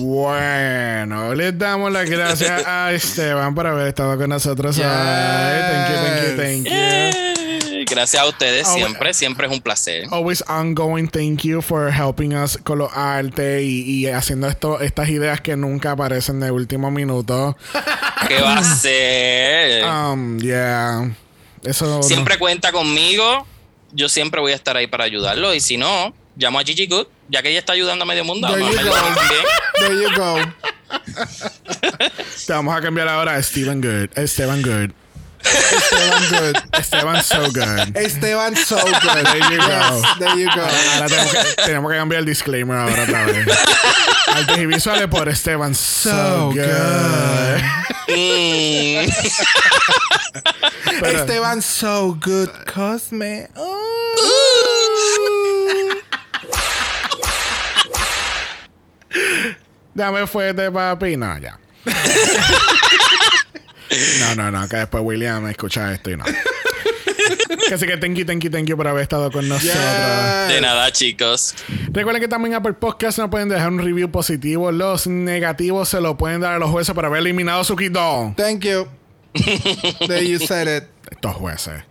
Bueno, les damos las gracias a Esteban por haber estado con nosotros. Yes. Ay, thank you, thank you, thank you. Gracias a ustedes siempre, siempre es un placer. Always ongoing, thank you for helping us con los arte y, y haciendo esto, estas ideas que nunca aparecen de último minuto. ¿Qué va a ser? Um, yeah. Eso. Siempre cuenta conmigo. Yo siempre voy a estar ahí para ayudarlo. Y si no, llamo a Gigi Good, ya que ella está ayudando a medio mundo. There vamos a you go. There you go. Te vamos a cambiar ahora a Steven Good. Esteban Good. Esteban good. Esteban So Good. Esteban so good. There you go. There you go. Ahora tenemos que, tenemos que cambiar el disclaimer ahora otra vez. Artes y visuales por Esteban So, So good. good. Mm. Pero- Esteban so good. Cosme. Oh. Dame fuerte, papi. No, ya. No, no, no, que después William escucha esto y no. Así que thank you, thank you, thank you por haber estado con nosotros. De nada, chicos. Recuerden que también Apple Podcast nos pueden dejar un review positivo. Los negativos se lo pueden dar a los jueces por haber eliminado su quito. Thank you. There you said it. Estos jueces.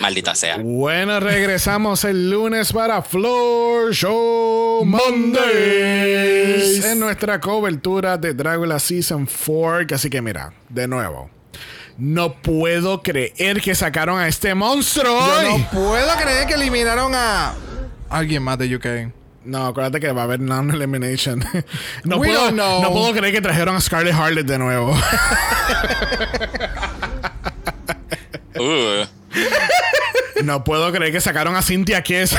Maldita sea. Bueno, regresamos el lunes para Floor Show Mondays en nuestra cobertura de Dragula Season 4. Así que mira, de nuevo, no puedo creer que sacaron a este monstruo. Yo hoy. no puedo creer que eliminaron a alguien más de UK. No, acuérdate que va a haber non-elimination. No, We puedo, no puedo creer que trajeron a Scarlett Harlot de nuevo. Uh. no puedo creer que sacaron a Cynthia Kiss.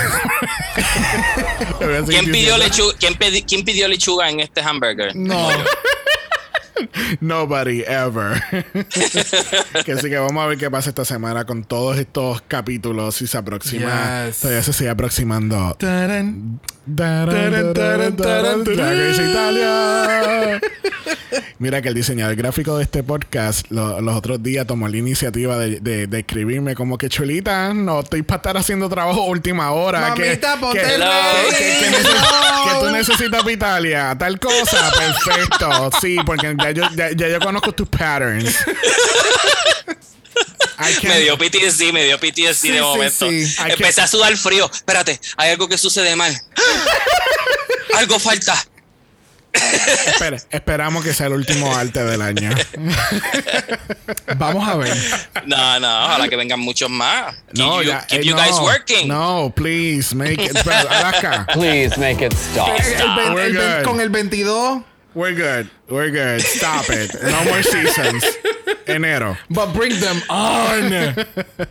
Voy a seguir ¿Quién, pidió lechuga, ¿quién, pedi- quién pidió lechuga en este hamburger? No. Nobody ever. que así que vamos a ver qué pasa esta semana con todos estos capítulos si se aproxima. Yes. Todavía se sigue aproximando. Taran. Taran, taran, Italia. Mira que el diseñador gráfico de este podcast lo- los otros días tomó la iniciativa de, de- de escribirme como que chulita, no estoy para estar haciendo trabajo a última hora. Mamita, que, ponte que, el que- que- que ready. neces- que tú necesitas para Italia, tal cosa, perfecto. Sí, porque ya yo, ya, ya yo conozco tus patterns. Me dio PTSD, me dio PTSD Sí, de sí, momento. sí. Que- Empecé a sudar frío. Espérate, hay algo que sucede mal. algo falta. Espera, esperamos que sea el último arte del año. Vamos a ver. No, no, ojalá que vengan muchos más. Keep No, you, ya, keep eh, you no, guys working. No, please, make it. Alaska. Please make it stop. El We're el ve- good. con el 22. We're good. We're good. Stop it. No more seasons. Enero. But bring them on.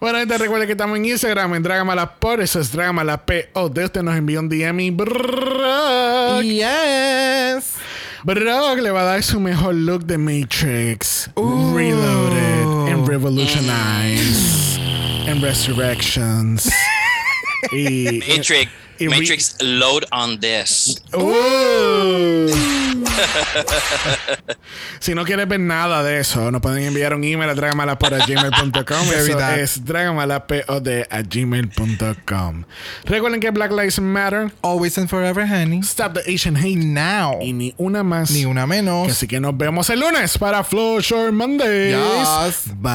Bueno, gente, recuerden que estamos en Instagram, en Dragamalapod. Eso es Dragamalapod. Usted nos envió un DM y Brock. yes. Brock le va a dar su mejor look de Matrix. Reloaded and Revolutionized and Resurrections. y, Matrix, y Matrix, load on this. Uh. si no quieres ver nada de eso, nos pueden enviar un email a that. es dragamalapod a gmail.com. Recuerden que Black Lives Matter. Always and forever, honey. Stop the Asian hate. Now. Y ni una más. Ni una menos. Así que nos vemos el lunes para Flow Short Mondays. Yes. Bye.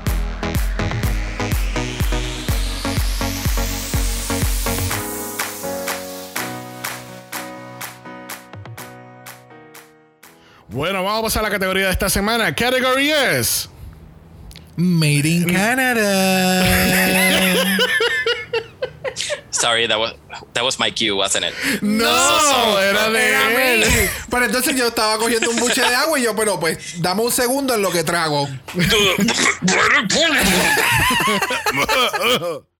Bueno, vamos a pasar a la categoría de esta semana. Category es. Made in Canada. Sorry, that was that was my cue, wasn't it? No, era de él. Pero entonces yo estaba cogiendo un buche de agua y yo, pero pues, dame un segundo en lo que trago.